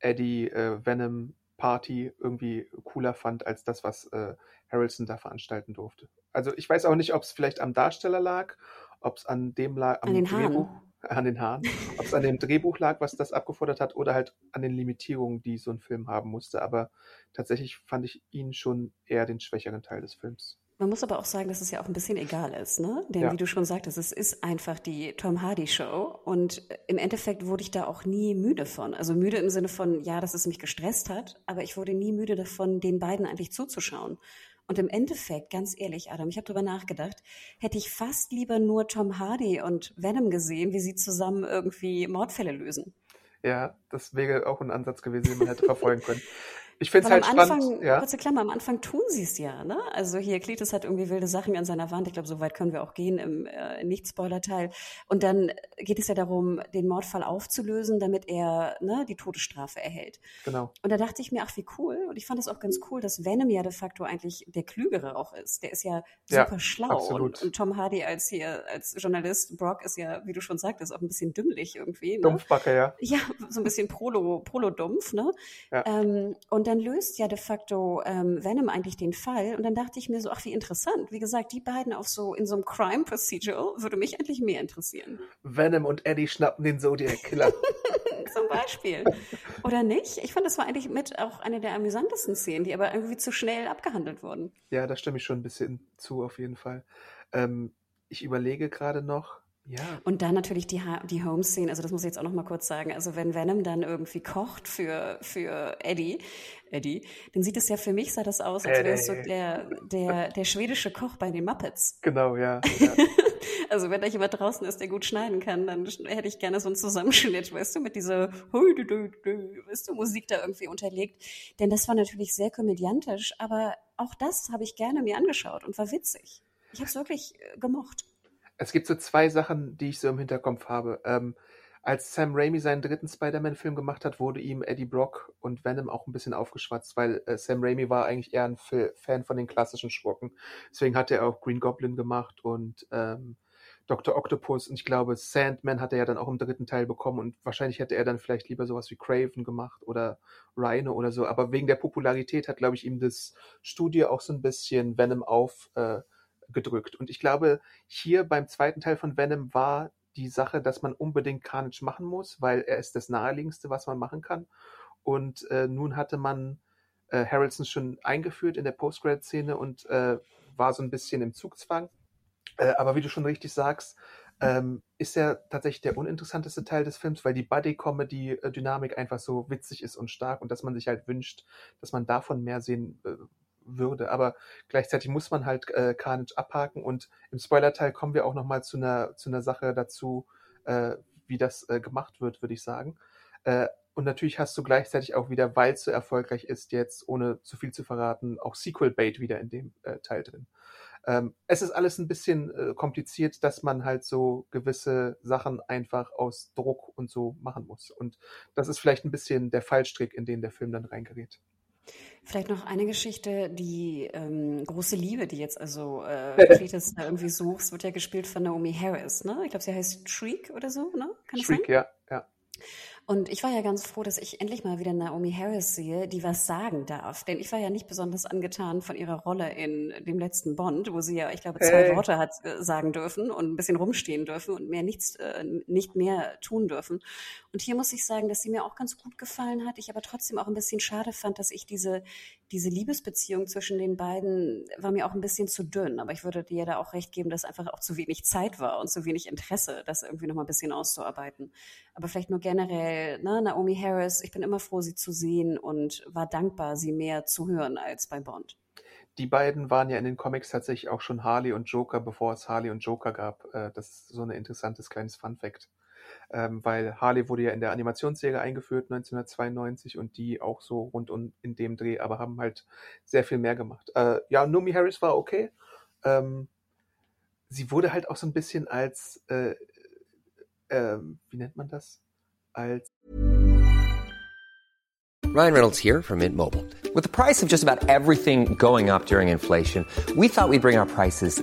A: Eddie äh, Venom Party irgendwie cooler fand als das, was äh, Harrelson da veranstalten durfte. Also ich weiß auch nicht, ob es vielleicht am Darsteller lag ob es an dem lag,
B: am an den Drehbuch, Haaren.
A: an den Haaren, ob es an dem Drehbuch lag, was das abgefordert hat, oder halt an den Limitierungen, die so ein Film haben musste. Aber tatsächlich fand ich ihn schon eher den schwächeren Teil des Films.
B: Man muss aber auch sagen, dass es ja auch ein bisschen egal ist, ne? Denn ja. wie du schon sagtest, es ist einfach die Tom Hardy Show und im Endeffekt wurde ich da auch nie müde von. Also müde im Sinne von, ja, dass es mich gestresst hat, aber ich wurde nie müde davon, den beiden eigentlich zuzuschauen. Und im Endeffekt, ganz ehrlich, Adam, ich habe darüber nachgedacht, hätte ich fast lieber nur Tom Hardy und Venom gesehen, wie sie zusammen irgendwie Mordfälle lösen.
A: Ja, das wäre auch ein Ansatz gewesen, den man hätte verfolgen können. Ich finde es halt am Anfang, spannend.
B: Ja. Kurze Klammer, am Anfang tun sie es ja. Ne? Also hier, Cletus hat irgendwie wilde Sachen an seiner Wand. Ich glaube, so weit können wir auch gehen im äh, Nicht-Spoiler-Teil. Und dann geht es ja darum, den Mordfall aufzulösen, damit er ne, die Todesstrafe erhält.
A: Genau.
B: Und da dachte ich mir, ach, wie cool. Und ich fand es auch ganz cool, dass Venom ja de facto eigentlich der Klügere auch ist. Der ist ja super ja, schlau. Und, und, Tom Hardy als hier, als Journalist, Brock ist ja, wie du schon sagtest, auch ein bisschen dümmlich irgendwie. Ne?
A: Dumpfbacke, ja.
B: Ja, so ein bisschen Prolo, Prolo-Dumpf, ne? Ja. Ähm, und Und dann löst ja de facto ähm, Venom eigentlich den Fall. Und dann dachte ich mir so, ach, wie interessant. Wie gesagt, die beiden auf so in so einem Crime Procedural würde mich endlich mehr interessieren.
A: Venom und Eddie schnappen den Zodiac Killer.
B: Zum Beispiel. Oder nicht? Ich fand, das war eigentlich mit auch eine der amüsantesten Szenen, die aber irgendwie zu schnell abgehandelt wurden.
A: Ja, da stimme ich schon ein bisschen zu, auf jeden Fall. Ähm, ich überlege gerade noch, ja.
B: Und dann natürlich die, die Home-Scene, also das muss ich jetzt auch noch mal kurz sagen. Also wenn Venom dann irgendwie kocht für, für Eddie, Eddie, dann sieht es ja für mich, sah das aus, als wäre es so der, der, der schwedische Koch bei den Muppets.
A: Genau, ja. ja.
B: also wenn da jemand draußen ist, der gut schneiden kann, dann hätte ich gerne so einen Zusammenschnitt, weißt du, mit dieser weißt du, Musik da irgendwie unterlegt. Denn das war natürlich sehr komödiantisch, aber auch das habe ich gerne mir angeschaut und war witzig. Ich habe es wirklich äh, gemocht.
A: Es gibt so zwei Sachen, die ich so im Hinterkopf habe. Ähm, als Sam Raimi seinen dritten Spider-Man-Film gemacht hat, wurde ihm Eddie Brock und Venom auch ein bisschen aufgeschwatzt, weil äh, Sam Raimi war eigentlich eher ein F Fan von den klassischen Schurken. Deswegen hat er auch Green Goblin gemacht und ähm, Dr. Octopus und ich glaube Sandman hat er ja dann auch im dritten Teil bekommen und wahrscheinlich hätte er dann vielleicht lieber sowas wie Craven gemacht oder Rhino oder so, aber wegen der Popularität hat, glaube ich, ihm das Studio auch so ein bisschen Venom auf äh, gedrückt. Und ich glaube, hier beim zweiten Teil von Venom war die Sache, dass man unbedingt Carnage machen muss, weil er ist das naheliegendste, was man machen kann. Und äh, nun hatte man äh, Harrelson schon eingeführt in der Postgrad-Szene und äh, war so ein bisschen im Zugzwang. Äh, aber wie du schon richtig sagst, ähm, ist er tatsächlich der uninteressanteste Teil des Films, weil die Buddy-Comedy-Dynamik einfach so witzig ist und stark und dass man sich halt wünscht, dass man davon mehr sehen äh, würde. Aber gleichzeitig muss man halt äh, Carnage abhaken und im Spoiler-Teil kommen wir auch nochmal zu einer, zu einer Sache dazu, äh, wie das äh, gemacht wird, würde ich sagen. Äh, und natürlich hast du gleichzeitig auch wieder, weil es so erfolgreich ist, jetzt, ohne zu viel zu verraten, auch Sequel-Bait wieder in dem äh, Teil drin. Ähm, es ist alles ein bisschen äh, kompliziert, dass man halt so gewisse Sachen einfach aus Druck und so machen muss. Und das ist vielleicht ein bisschen der Fallstrick, in den der Film dann reingerät.
B: Vielleicht noch eine Geschichte, die ähm, große Liebe, die jetzt also äh, Cletus da irgendwie suchst, wird ja gespielt von Naomi Harris, ne? Ich glaube, sie heißt Shriek oder so, ne?
A: Kann Shriek, ja, ja.
B: Und ich war ja ganz froh, dass ich endlich mal wieder Naomi Harris sehe, die was sagen darf. Denn ich war ja nicht besonders angetan von ihrer Rolle in dem letzten Bond, wo sie ja, ich glaube, zwei hey. Worte hat äh, sagen dürfen und ein bisschen rumstehen dürfen und mehr nichts, äh, nicht mehr tun dürfen. Und hier muss ich sagen, dass sie mir auch ganz gut gefallen hat. Ich aber trotzdem auch ein bisschen schade fand, dass ich diese, diese Liebesbeziehung zwischen den beiden war mir auch ein bisschen zu dünn. Aber ich würde dir da auch recht geben, dass einfach auch zu wenig Zeit war und zu wenig Interesse, das irgendwie noch mal ein bisschen auszuarbeiten. Aber vielleicht nur generell ne, Naomi Harris, ich bin immer froh, sie zu sehen und war dankbar, sie mehr zu hören als bei Bond.
A: Die beiden waren ja in den Comics tatsächlich auch schon Harley und Joker, bevor es Harley und Joker gab. Äh, das ist so ein interessantes kleines Fun Fact. Ähm, weil Harley wurde ja in der Animationsserie eingeführt 1992 und die auch so rund um in dem Dreh, aber haben halt sehr viel mehr gemacht. Äh, ja, Naomi Harris war okay. Ähm, sie wurde halt auch so ein bisschen als, äh, äh, wie nennt man das? als
C: Ryan Reynolds here from Mint Mobile. With the price of just about everything going up during inflation, we thought we'd bring our prices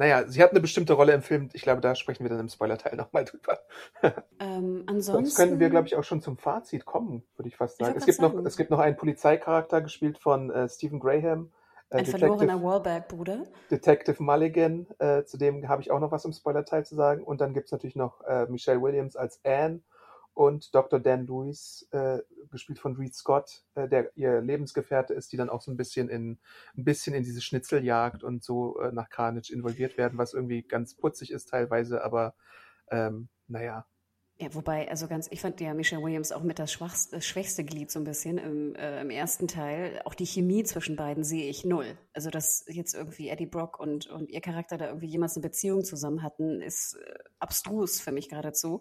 A: Naja, sie hat eine bestimmte Rolle im Film. Ich glaube, da sprechen wir dann im Spoiler-Teil nochmal drüber.
B: Ähm, ansonsten.
A: Sonst können wir, glaube ich, auch schon zum Fazit kommen, würde ich fast sagen. Ich es, gibt sagen. Noch, es gibt noch einen Polizeicharakter, gespielt von äh, Stephen Graham.
B: Äh, Ein Detective, verlorener Wallback-Bruder.
A: Detective Mulligan, äh, zu dem habe ich auch noch was im Spoiler-Teil zu sagen. Und dann gibt es natürlich noch äh, Michelle Williams als Anne und Dr. Dan Lewis, äh, gespielt von Reed Scott, äh, der ihr Lebensgefährte ist, die dann auch so ein bisschen in ein bisschen in diese Schnitzeljagd und so äh, nach Carnage involviert werden, was irgendwie ganz putzig ist teilweise, aber ähm, naja,
B: ja, wobei, also ganz, ich fand ja Michelle Williams auch mit das, das schwächste Glied so ein bisschen im, äh, im ersten Teil. Auch die Chemie zwischen beiden sehe ich null. Also, dass jetzt irgendwie Eddie Brock und, und ihr Charakter da irgendwie jemals eine Beziehung zusammen hatten, ist äh, abstrus für mich geradezu.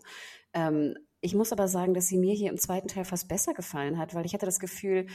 B: Ähm, ich muss aber sagen, dass sie mir hier im zweiten Teil fast besser gefallen hat, weil ich hatte das Gefühl,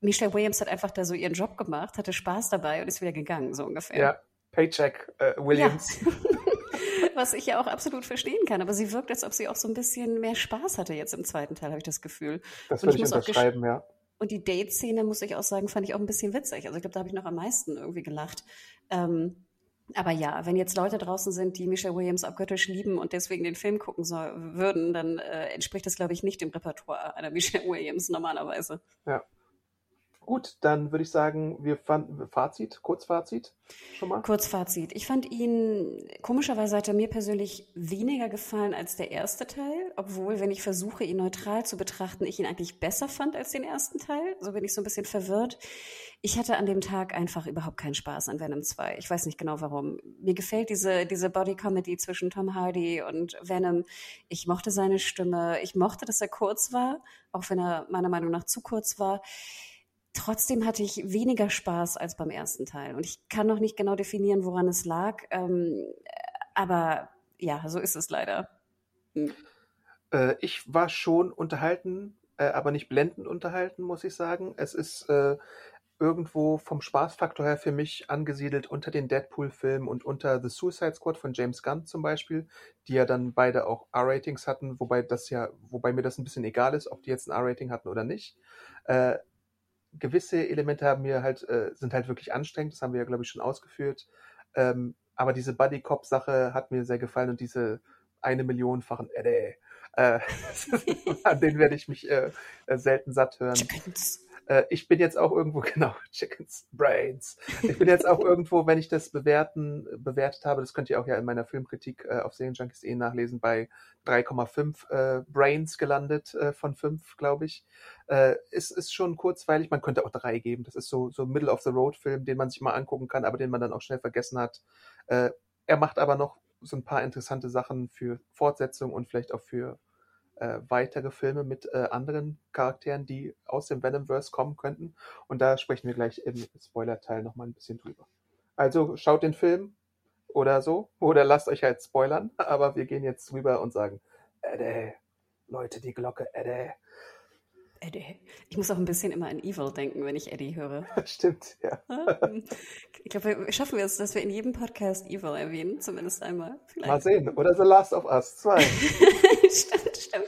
B: Michelle Williams hat einfach da so ihren Job gemacht, hatte Spaß dabei und ist wieder gegangen, so ungefähr.
A: Ja, Paycheck äh, Williams. Ja.
B: Was ich ja auch absolut verstehen kann, aber sie wirkt, als ob sie auch so ein bisschen mehr Spaß hatte jetzt im zweiten Teil, habe ich das Gefühl.
A: Das würde ich, ich unterschreiben, ja.
B: Und die Date-Szene, muss ich auch sagen, fand ich auch ein bisschen witzig. Also ich glaube, da habe ich noch am meisten irgendwie gelacht. Ähm, aber ja, wenn jetzt Leute draußen sind, die Michelle Williams abgöttisch lieben und deswegen den Film gucken soll, würden, dann äh, entspricht das, glaube ich, nicht dem Repertoire einer Michelle Williams normalerweise.
A: Ja. Gut, dann würde ich sagen, wir fanden Fazit, Kurzfazit schon mal.
B: Kurzfazit. Ich fand ihn, komischerweise hat er mir persönlich weniger gefallen als der erste Teil, obwohl, wenn ich versuche, ihn neutral zu betrachten, ich ihn eigentlich besser fand als den ersten Teil. So bin ich so ein bisschen verwirrt. Ich hatte an dem Tag einfach überhaupt keinen Spaß an Venom 2. Ich weiß nicht genau warum. Mir gefällt diese, diese Body-Comedy zwischen Tom Hardy und Venom. Ich mochte seine Stimme. Ich mochte, dass er kurz war, auch wenn er meiner Meinung nach zu kurz war. Trotzdem hatte ich weniger Spaß als beim ersten Teil. Und ich kann noch nicht genau definieren, woran es lag. Ähm, aber ja, so ist es leider.
A: Hm. Äh, ich war schon unterhalten, äh, aber nicht blendend unterhalten, muss ich sagen. Es ist äh, irgendwo vom Spaßfaktor her für mich angesiedelt unter den Deadpool-Filmen und unter The Suicide Squad von James Gunn zum Beispiel, die ja dann beide auch R-Ratings hatten, wobei das ja, wobei mir das ein bisschen egal ist, ob die jetzt ein R-Rating hatten oder nicht. Äh, gewisse Elemente haben mir halt, äh, sind halt wirklich anstrengend, das haben wir ja, glaube ich, schon ausgeführt. Ähm, aber diese Buddy Cop-Sache hat mir sehr gefallen und diese eine Millionenfachen äh, äh, an den werde ich mich äh, äh selten satt hören. Chickens. Äh, ich bin jetzt auch irgendwo, genau, Chickens, Brains. Ich bin jetzt auch irgendwo, wenn ich das bewerten, bewertet habe, das könnt ihr auch ja in meiner Filmkritik äh, auf Serienjunkies.de nachlesen, bei 3,5 äh, Brains gelandet äh, von 5, glaube ich. Äh, ist, ist schon kurzweilig, man könnte auch 3 geben. Das ist so, so Middle-of-the-Road-Film, den man sich mal angucken kann, aber den man dann auch schnell vergessen hat. Äh, er macht aber noch so ein paar interessante Sachen für Fortsetzung und vielleicht auch für äh, weitere Filme mit äh, anderen Charakteren, die aus dem Venomverse kommen könnten. Und da sprechen wir gleich im Spoiler-Teil nochmal ein bisschen drüber. Also schaut den Film oder so, oder lasst euch halt spoilern, aber wir gehen jetzt drüber und sagen, Eddie, Leute, die Glocke, Eddie.
B: Eddie. Ich muss auch ein bisschen immer an Evil denken, wenn ich Eddie höre.
A: Stimmt, ja.
B: Ich glaube, schaffen wir es, dass wir in jedem Podcast Evil erwähnen, zumindest einmal.
A: Vielleicht. Mal sehen. Oder The Last of Us 2.
B: stimmt.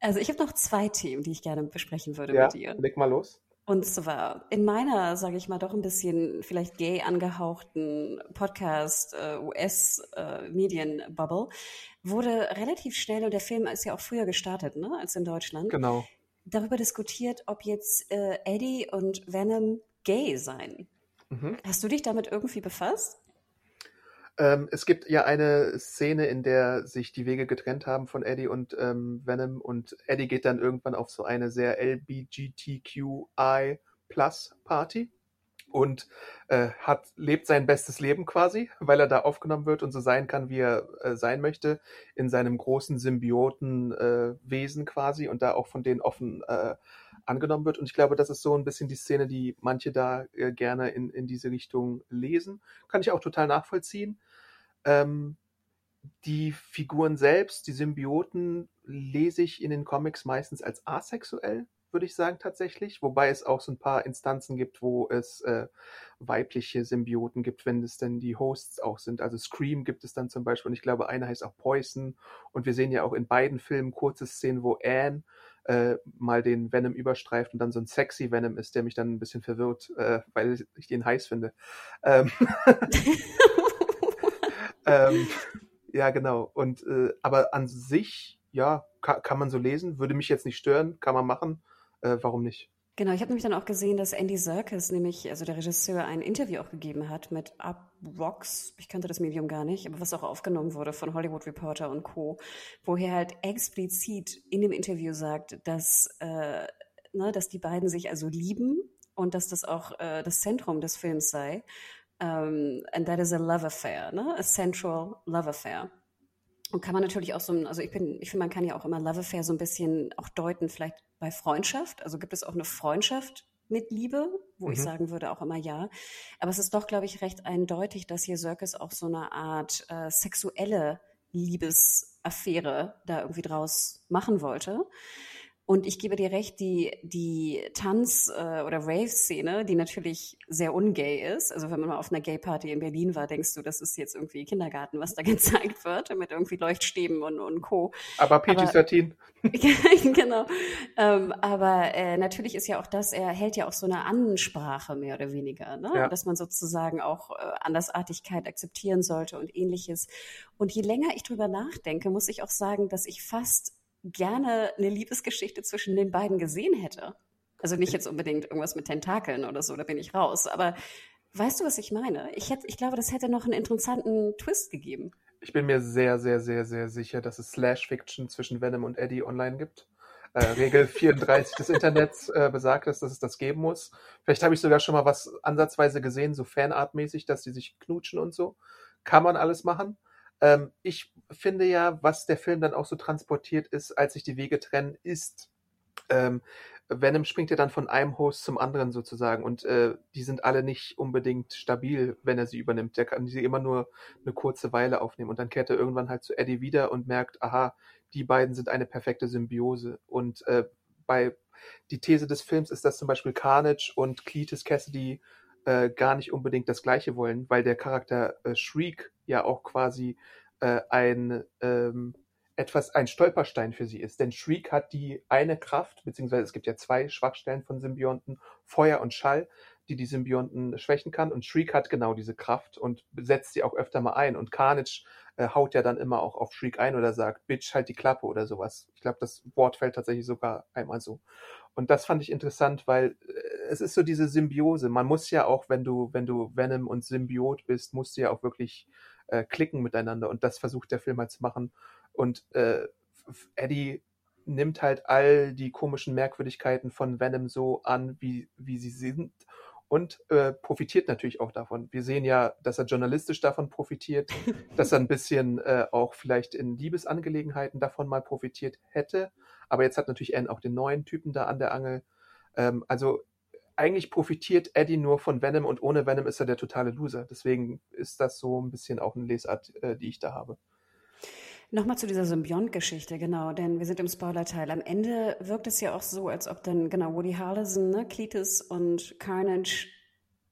B: Also ich habe noch zwei Themen, die ich gerne besprechen würde
A: ja,
B: mit dir.
A: Leg mal los.
B: Und zwar in meiner, sage ich mal, doch ein bisschen vielleicht gay angehauchten Podcast äh, US-Medien-Bubble äh, wurde relativ schnell, und der Film ist ja auch früher gestartet, ne, als in Deutschland.
A: Genau
B: darüber diskutiert, ob jetzt äh, Eddie und Venom gay seien. Mhm. Hast du dich damit irgendwie befasst?
A: Ähm, es gibt ja eine Szene, in der sich die Wege getrennt haben von Eddie und ähm, Venom und Eddie geht dann irgendwann auf so eine sehr LBGTQI Plus Party und äh, hat, lebt sein bestes Leben quasi, weil er da aufgenommen wird und so sein kann, wie er äh, sein möchte, in seinem großen Symbiotenwesen äh, quasi und da auch von denen offen äh, angenommen wird. Und ich glaube, das ist so ein bisschen die Szene, die manche da äh, gerne in, in diese Richtung lesen. Kann ich auch total nachvollziehen. Ähm, die Figuren selbst, die Symbioten, lese ich in den Comics meistens als asexuell würde ich sagen, tatsächlich. Wobei es auch so ein paar Instanzen gibt, wo es äh, weibliche Symbioten gibt, wenn es denn die Hosts auch sind. Also Scream gibt es dann zum Beispiel und ich glaube, einer heißt auch Poison. Und wir sehen ja auch in beiden Filmen kurze Szenen, wo Anne äh, mal den Venom überstreift und dann so ein sexy Venom ist, der mich dann ein bisschen verwirrt, äh, weil ich den heiß finde. Ähm, ähm, ja, genau. Und äh, aber an sich, ja, kann, kann man so lesen, würde mich jetzt nicht stören, kann man machen äh, warum nicht?
B: Genau, ich habe nämlich dann auch gesehen, dass Andy Serkis, nämlich also der Regisseur, ein Interview auch gegeben hat mit Up Rocks, ich kannte das Medium gar nicht, aber was auch aufgenommen wurde von Hollywood Reporter und Co., wo er halt explizit in dem Interview sagt, dass, äh, ne, dass die beiden sich also lieben und dass das auch äh, das Zentrum des Films sei. Um, ähm, and that is a love affair, ne? a central love affair. Und kann man natürlich auch so, also ich bin, ich finde, man kann ja auch immer Love Affair so ein bisschen auch deuten, vielleicht bei Freundschaft. Also gibt es auch eine Freundschaft mit Liebe, wo mhm. ich sagen würde auch immer ja. Aber es ist doch, glaube ich, recht eindeutig, dass hier Circus auch so eine Art äh, sexuelle Liebesaffäre da irgendwie draus machen wollte. Und ich gebe dir recht, die, die Tanz- äh, oder Rave-Szene, die natürlich sehr ungay ist, also wenn man mal auf einer Gay-Party in Berlin war, denkst du, das ist jetzt irgendwie Kindergarten, was da gezeigt wird, mit irgendwie Leuchtstäben und, und Co.
A: Aber PG-13.
B: genau. Ähm, aber äh, natürlich ist ja auch das, er hält ja auch so eine Ansprache mehr oder weniger, ne? Ja. dass man sozusagen auch äh, Andersartigkeit akzeptieren sollte und ähnliches. Und je länger ich drüber nachdenke, muss ich auch sagen, dass ich fast gerne eine Liebesgeschichte zwischen den beiden gesehen hätte. Also nicht jetzt unbedingt irgendwas mit Tentakeln oder so, da bin ich raus. Aber weißt du, was ich meine? Ich, hätte, ich glaube, das hätte noch einen interessanten Twist gegeben.
A: Ich bin mir sehr, sehr, sehr, sehr sicher, dass es Slash-Fiction zwischen Venom und Eddie online gibt. Äh, Regel 34 des Internets äh, besagt es, dass es das geben muss. Vielleicht habe ich sogar schon mal was ansatzweise gesehen, so Fanart-mäßig, dass die sich knutschen und so. Kann man alles machen. Ähm, ich finde ja, was der Film dann auch so transportiert ist, als sich die Wege trennen, ist, ähm, Venom springt ja dann von einem Host zum anderen sozusagen und äh, die sind alle nicht unbedingt stabil, wenn er sie übernimmt. Der kann sie immer nur eine kurze Weile aufnehmen und dann kehrt er irgendwann halt zu Eddie wieder und merkt, aha, die beiden sind eine perfekte Symbiose. Und äh, bei die These des Films ist, dass zum Beispiel Carnage und Cletus Cassidy äh, gar nicht unbedingt das Gleiche wollen, weil der Charakter äh, Shriek ja auch quasi äh, ein ähm, etwas ein Stolperstein für sie ist. Denn Shriek hat die eine Kraft, beziehungsweise es gibt ja zwei Schwachstellen von Symbionten, Feuer und Schall, die die Symbionten schwächen kann. Und Shriek hat genau diese Kraft und setzt sie auch öfter mal ein. Und Carnage äh, haut ja dann immer auch auf Shriek ein oder sagt, Bitch, halt die Klappe oder sowas. Ich glaube, das Wort fällt tatsächlich sogar einmal so. Und das fand ich interessant, weil äh, es ist so diese Symbiose. Man muss ja auch, wenn du, wenn du Venom und Symbiot bist, musst du ja auch wirklich äh, klicken miteinander. Und das versucht der Film halt zu machen. Und äh, Eddie nimmt halt all die komischen Merkwürdigkeiten von Venom so an, wie, wie sie sind und äh, profitiert natürlich auch davon. Wir sehen ja, dass er journalistisch davon profitiert, dass er ein bisschen äh, auch vielleicht in Liebesangelegenheiten davon mal profitiert hätte. Aber jetzt hat natürlich Anne auch den neuen Typen da an der Angel. Ähm, also eigentlich profitiert Eddie nur von Venom und ohne Venom ist er der totale Loser. Deswegen ist das so ein bisschen auch eine Lesart, äh, die ich da habe.
B: Nochmal zu dieser Symbiont-Geschichte, genau, denn wir sind im Spoiler-Teil. Am Ende wirkt es ja auch so, als ob dann, genau, Woody Harrelson, ne, Cletus und Carnage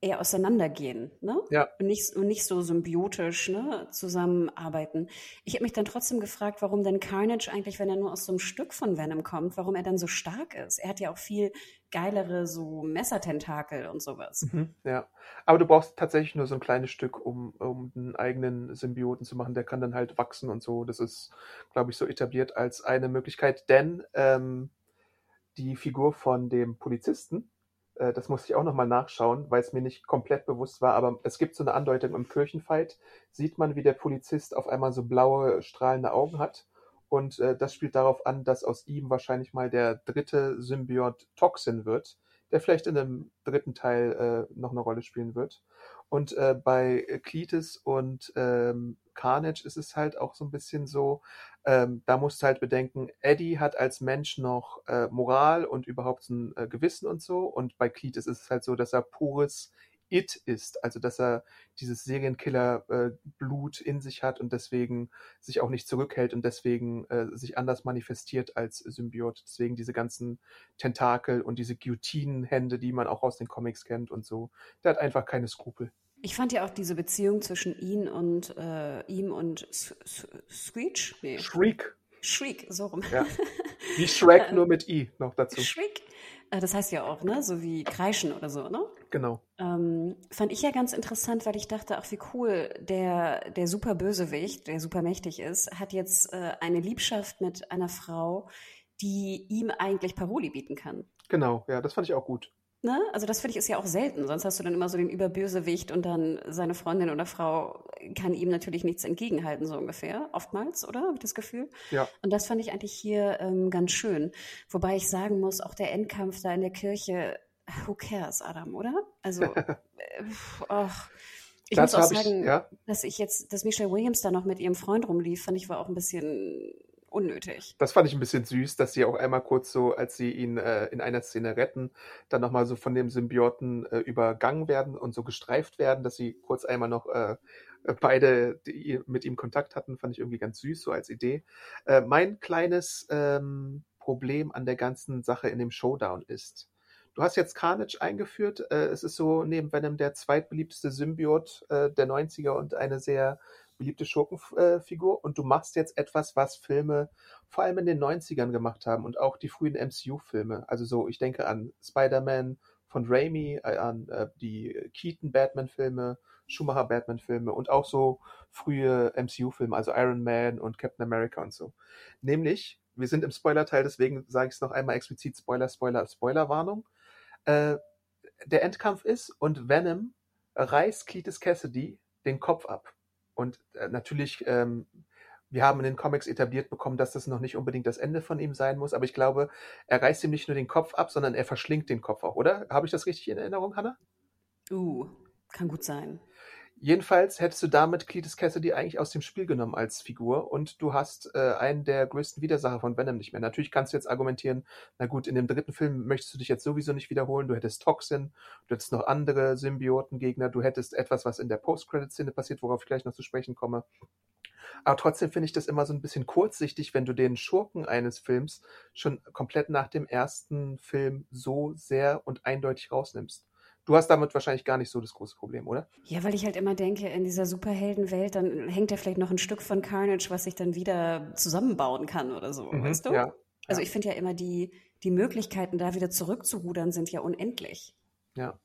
B: eher auseinandergehen, ne?
A: Ja.
B: Und nicht, und nicht so symbiotisch, ne, zusammenarbeiten. Ich habe mich dann trotzdem gefragt, warum denn Carnage eigentlich, wenn er nur aus so einem Stück von Venom kommt, warum er dann so stark ist. Er hat ja auch viel geilere so Messertentakel und sowas.
A: Mhm, ja, aber du brauchst tatsächlich nur so ein kleines Stück, um, um einen eigenen Symbioten zu machen. Der kann dann halt wachsen und so. Das ist, glaube ich, so etabliert als eine Möglichkeit, denn ähm, die Figur von dem Polizisten, das musste ich auch nochmal nachschauen, weil es mir nicht komplett bewusst war, aber es gibt so eine Andeutung im Kirchenfight, sieht man, wie der Polizist auf einmal so blaue, strahlende Augen hat. Und äh, das spielt darauf an, dass aus ihm wahrscheinlich mal der dritte Symbiont Toxin wird, der vielleicht in einem dritten Teil äh, noch eine Rolle spielen wird. Und äh, bei Cletus und ähm, Carnage ist es halt auch so ein bisschen so, ähm, da musst du halt bedenken, Eddie hat als Mensch noch äh, Moral und überhaupt ein äh, Gewissen und so. Und bei Cletus ist es halt so, dass er pures It ist, also dass er dieses Serienkiller-Blut äh, in sich hat und deswegen sich auch nicht zurückhält und deswegen äh, sich anders manifestiert als Symbiot. Deswegen diese ganzen Tentakel und diese Guillotinen-Hände, die man auch aus den Comics kennt und so. Der hat einfach keine Skrupel.
B: Ich fand ja auch diese Beziehung zwischen ihn und äh, ihm und Screech?
A: Nee. Shriek.
B: Shriek, so rum.
A: Ja. Wie Shrek, nur mit I noch dazu.
B: Shriek. Äh, das heißt ja auch, ne? So wie Kreischen oder so, ne?
A: Genau.
B: Ähm, fand ich ja ganz interessant, weil ich dachte, ach wie cool, der, der super Bösewicht, der super mächtig ist, hat jetzt äh, eine Liebschaft mit einer Frau, die ihm eigentlich Paroli bieten kann.
A: Genau, ja, das fand ich auch gut.
B: Ne? Also das finde ich ist ja auch selten. Sonst hast du dann immer so den Überbösewicht und dann seine Freundin oder Frau kann ihm natürlich nichts entgegenhalten, so ungefähr. Oftmals, oder? Habe ich das Gefühl?
A: Ja.
B: Und das fand ich eigentlich hier ähm, ganz schön. Wobei ich sagen muss, auch der Endkampf da in der Kirche, who cares, Adam, oder? Also, äh, ach. Ich das muss auch sagen, ich, ja. dass ich jetzt, dass Michelle Williams da noch mit ihrem Freund rumlief, fand ich war auch ein bisschen unnötig.
A: Das fand ich ein bisschen süß, dass sie auch einmal kurz so, als sie ihn äh, in einer Szene retten, dann nochmal so von dem Symbioten äh, übergangen werden und so gestreift werden, dass sie kurz einmal noch äh, beide die mit ihm Kontakt hatten, fand ich irgendwie ganz süß, so als Idee. Äh, mein kleines ähm, Problem an der ganzen Sache in dem Showdown ist. Du hast jetzt Carnage eingeführt. Äh, es ist so neben Venom der zweitbeliebteste Symbiot äh, der 90er und eine sehr beliebte Schurkenfigur. Äh, und du machst jetzt etwas, was Filme vor allem in den 90ern gemacht haben und auch die frühen MCU-Filme. Also so, ich denke an Spider-Man von Raimi, äh, an äh, die Keaton-Batman-Filme, Schumacher-Batman-Filme und auch so frühe MCU-Filme, also Iron Man und Captain America und so. Nämlich, wir sind im Spoiler-Teil, deswegen sage ich es noch einmal explizit, Spoiler, Spoiler, Spoiler-Warnung. Äh, der Endkampf ist und Venom reißt Cletus Cassidy den Kopf ab. Und äh, natürlich, ähm, wir haben in den Comics etabliert bekommen, dass das noch nicht unbedingt das Ende von ihm sein muss, aber ich glaube, er reißt ihm nicht nur den Kopf ab, sondern er verschlingt den Kopf auch, oder? Habe ich das richtig in Erinnerung, Hannah?
B: Uh, kann gut sein.
A: Jedenfalls hättest du damit Cletus Cassidy eigentlich aus dem Spiel genommen als Figur und du hast äh, einen der größten Widersacher von Venom nicht mehr. Natürlich kannst du jetzt argumentieren, na gut, in dem dritten Film möchtest du dich jetzt sowieso nicht wiederholen, du hättest Toxin, du hättest noch andere Symbiotengegner, du hättest etwas, was in der Post-Credit-Szene passiert, worauf ich gleich noch zu sprechen komme. Aber trotzdem finde ich das immer so ein bisschen kurzsichtig, wenn du den Schurken eines Films schon komplett nach dem ersten Film so sehr und eindeutig rausnimmst. Du hast damit wahrscheinlich gar nicht so das große Problem, oder?
B: Ja, weil ich halt immer denke, in dieser Superheldenwelt, dann hängt ja vielleicht noch ein Stück von Carnage, was sich dann wieder zusammenbauen kann oder so, mhm, weißt du? Ja. Also ich finde ja immer, die, die Möglichkeiten, da wieder zurückzurudern, sind ja unendlich.
A: Ja.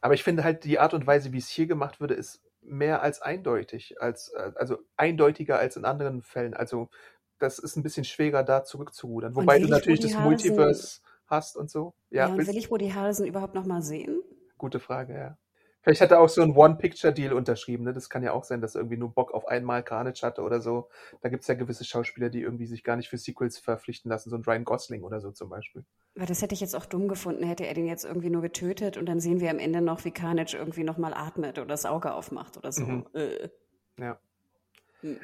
A: Aber ich finde halt, die Art und Weise, wie es hier gemacht würde, ist mehr als eindeutig, als, äh, also eindeutiger als in anderen Fällen. Also das ist ein bisschen schwerer, da zurückzurudern. Wobei du natürlich das Multiverse hast und so.
B: Ja, ja und will ich Woody Harrelson überhaupt noch mal sehen?
A: Gute Frage, ja. Vielleicht hat er auch so einen One-Picture-Deal unterschrieben. Ne? Das kann ja auch sein, dass er irgendwie nur Bock auf einmal Carnage hatte oder so. Da gibt es ja gewisse Schauspieler, die irgendwie sich gar nicht für Sequels verpflichten lassen. So ein Ryan Gosling oder so zum Beispiel.
B: Weil das hätte ich jetzt auch dumm gefunden, hätte er den jetzt irgendwie nur getötet und dann sehen wir am Ende noch, wie Carnage irgendwie nochmal atmet oder das Auge aufmacht oder so. Mhm. Äh.
A: Ja. Hm.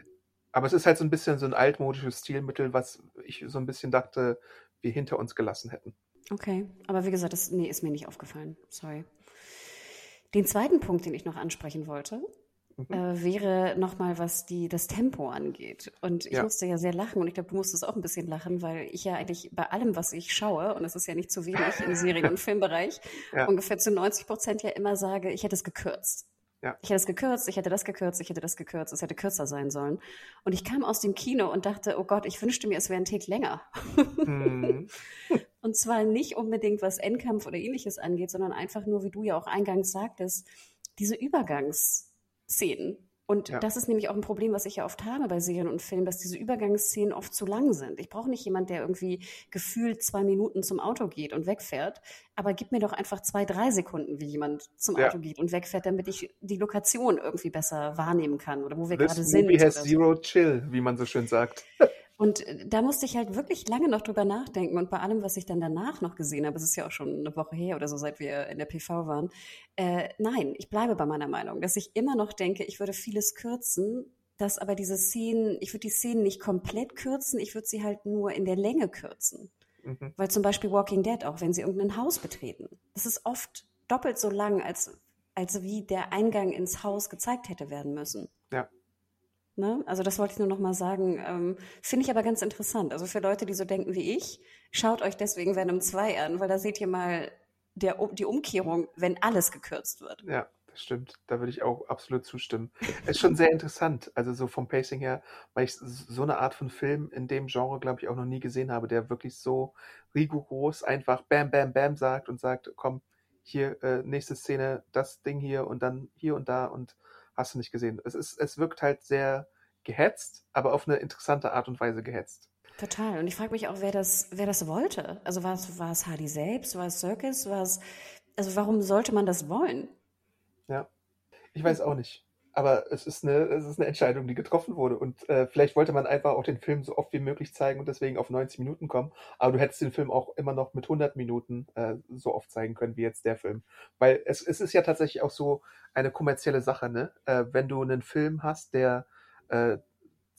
A: Aber es ist halt so ein bisschen so ein altmodisches Stilmittel, was ich so ein bisschen dachte, wir hinter uns gelassen hätten.
B: Okay, aber wie gesagt, das nee, ist mir nicht aufgefallen. Sorry. Den zweiten Punkt, den ich noch ansprechen wollte, mhm. äh, wäre nochmal, was die, das Tempo angeht. Und ich ja. musste ja sehr lachen und ich glaube, du musstest auch ein bisschen lachen, weil ich ja eigentlich bei allem, was ich schaue, und das ist ja nicht zu wenig im Serien- und Filmbereich, ja. ungefähr zu 90 Prozent ja immer sage, ich hätte es gekürzt. Ja. Ich hätte es gekürzt, ich hätte das gekürzt, ich hätte das gekürzt, es hätte kürzer sein sollen. Und ich kam aus dem Kino und dachte, oh Gott, ich wünschte mir, es wäre ein Tick länger. Mhm. und zwar nicht unbedingt, was Endkampf oder ähnliches angeht, sondern einfach nur, wie du ja auch eingangs sagtest, diese Übergangsszenen. Und ja. das ist nämlich auch ein Problem, was ich ja oft habe bei Serien und Filmen, dass diese Übergangsszenen oft zu lang sind. Ich brauche nicht jemand, der irgendwie gefühlt zwei Minuten zum Auto geht und wegfährt, aber gib mir doch einfach zwei, drei Sekunden, wie jemand zum ja. Auto geht und wegfährt, damit ich die Lokation irgendwie besser wahrnehmen kann oder wo wir gerade sind.
A: Movie has zero chill, wie man so schön sagt.
B: Und äh, da musste ich halt wirklich lange noch drüber nachdenken. Und bei allem, was ich dann danach noch gesehen habe, es ist ja auch schon eine Woche her oder so, seit wir in der PV waren, äh, nein, ich bleibe bei meiner Meinung, dass ich immer noch denke, ich würde vieles kürzen, dass aber diese Szenen, ich würde die Szenen nicht komplett kürzen, ich würde sie halt nur in der Länge kürzen. Mhm. Weil zum Beispiel Walking Dead, auch wenn sie irgendein Haus betreten, das ist oft doppelt so lang, als, als wie der Eingang ins Haus gezeigt hätte werden müssen. Ne? Also das wollte ich nur noch mal sagen. Ähm, Finde ich aber ganz interessant. Also für Leute, die so denken wie ich, schaut euch deswegen Venom 2 an, weil da seht ihr mal der, die Umkehrung, wenn alles gekürzt wird.
A: Ja, das stimmt. Da würde ich auch absolut zustimmen. ist schon sehr interessant. Also so vom Pacing her, weil ich so eine Art von Film in dem Genre, glaube ich, auch noch nie gesehen habe, der wirklich so rigoros einfach Bam, Bam, Bam sagt und sagt, komm, hier, äh, nächste Szene, das Ding hier und dann hier und da und hast du nicht gesehen. Es, ist, es wirkt halt sehr gehetzt, aber auf eine interessante Art und Weise gehetzt.
B: Total. Und ich frage mich auch, wer das, wer das wollte. Also war es, war es Hardy selbst, war es Circus, war es, also warum sollte man das wollen?
A: Ja, ich weiß auch nicht aber es ist, eine, es ist eine Entscheidung, die getroffen wurde. Und äh, vielleicht wollte man einfach auch den Film so oft wie möglich zeigen und deswegen auf 90 Minuten kommen. Aber du hättest den Film auch immer noch mit 100 Minuten äh, so oft zeigen können wie jetzt der Film. Weil es, es ist ja tatsächlich auch so eine kommerzielle Sache, ne? Äh, wenn du einen Film hast, der äh,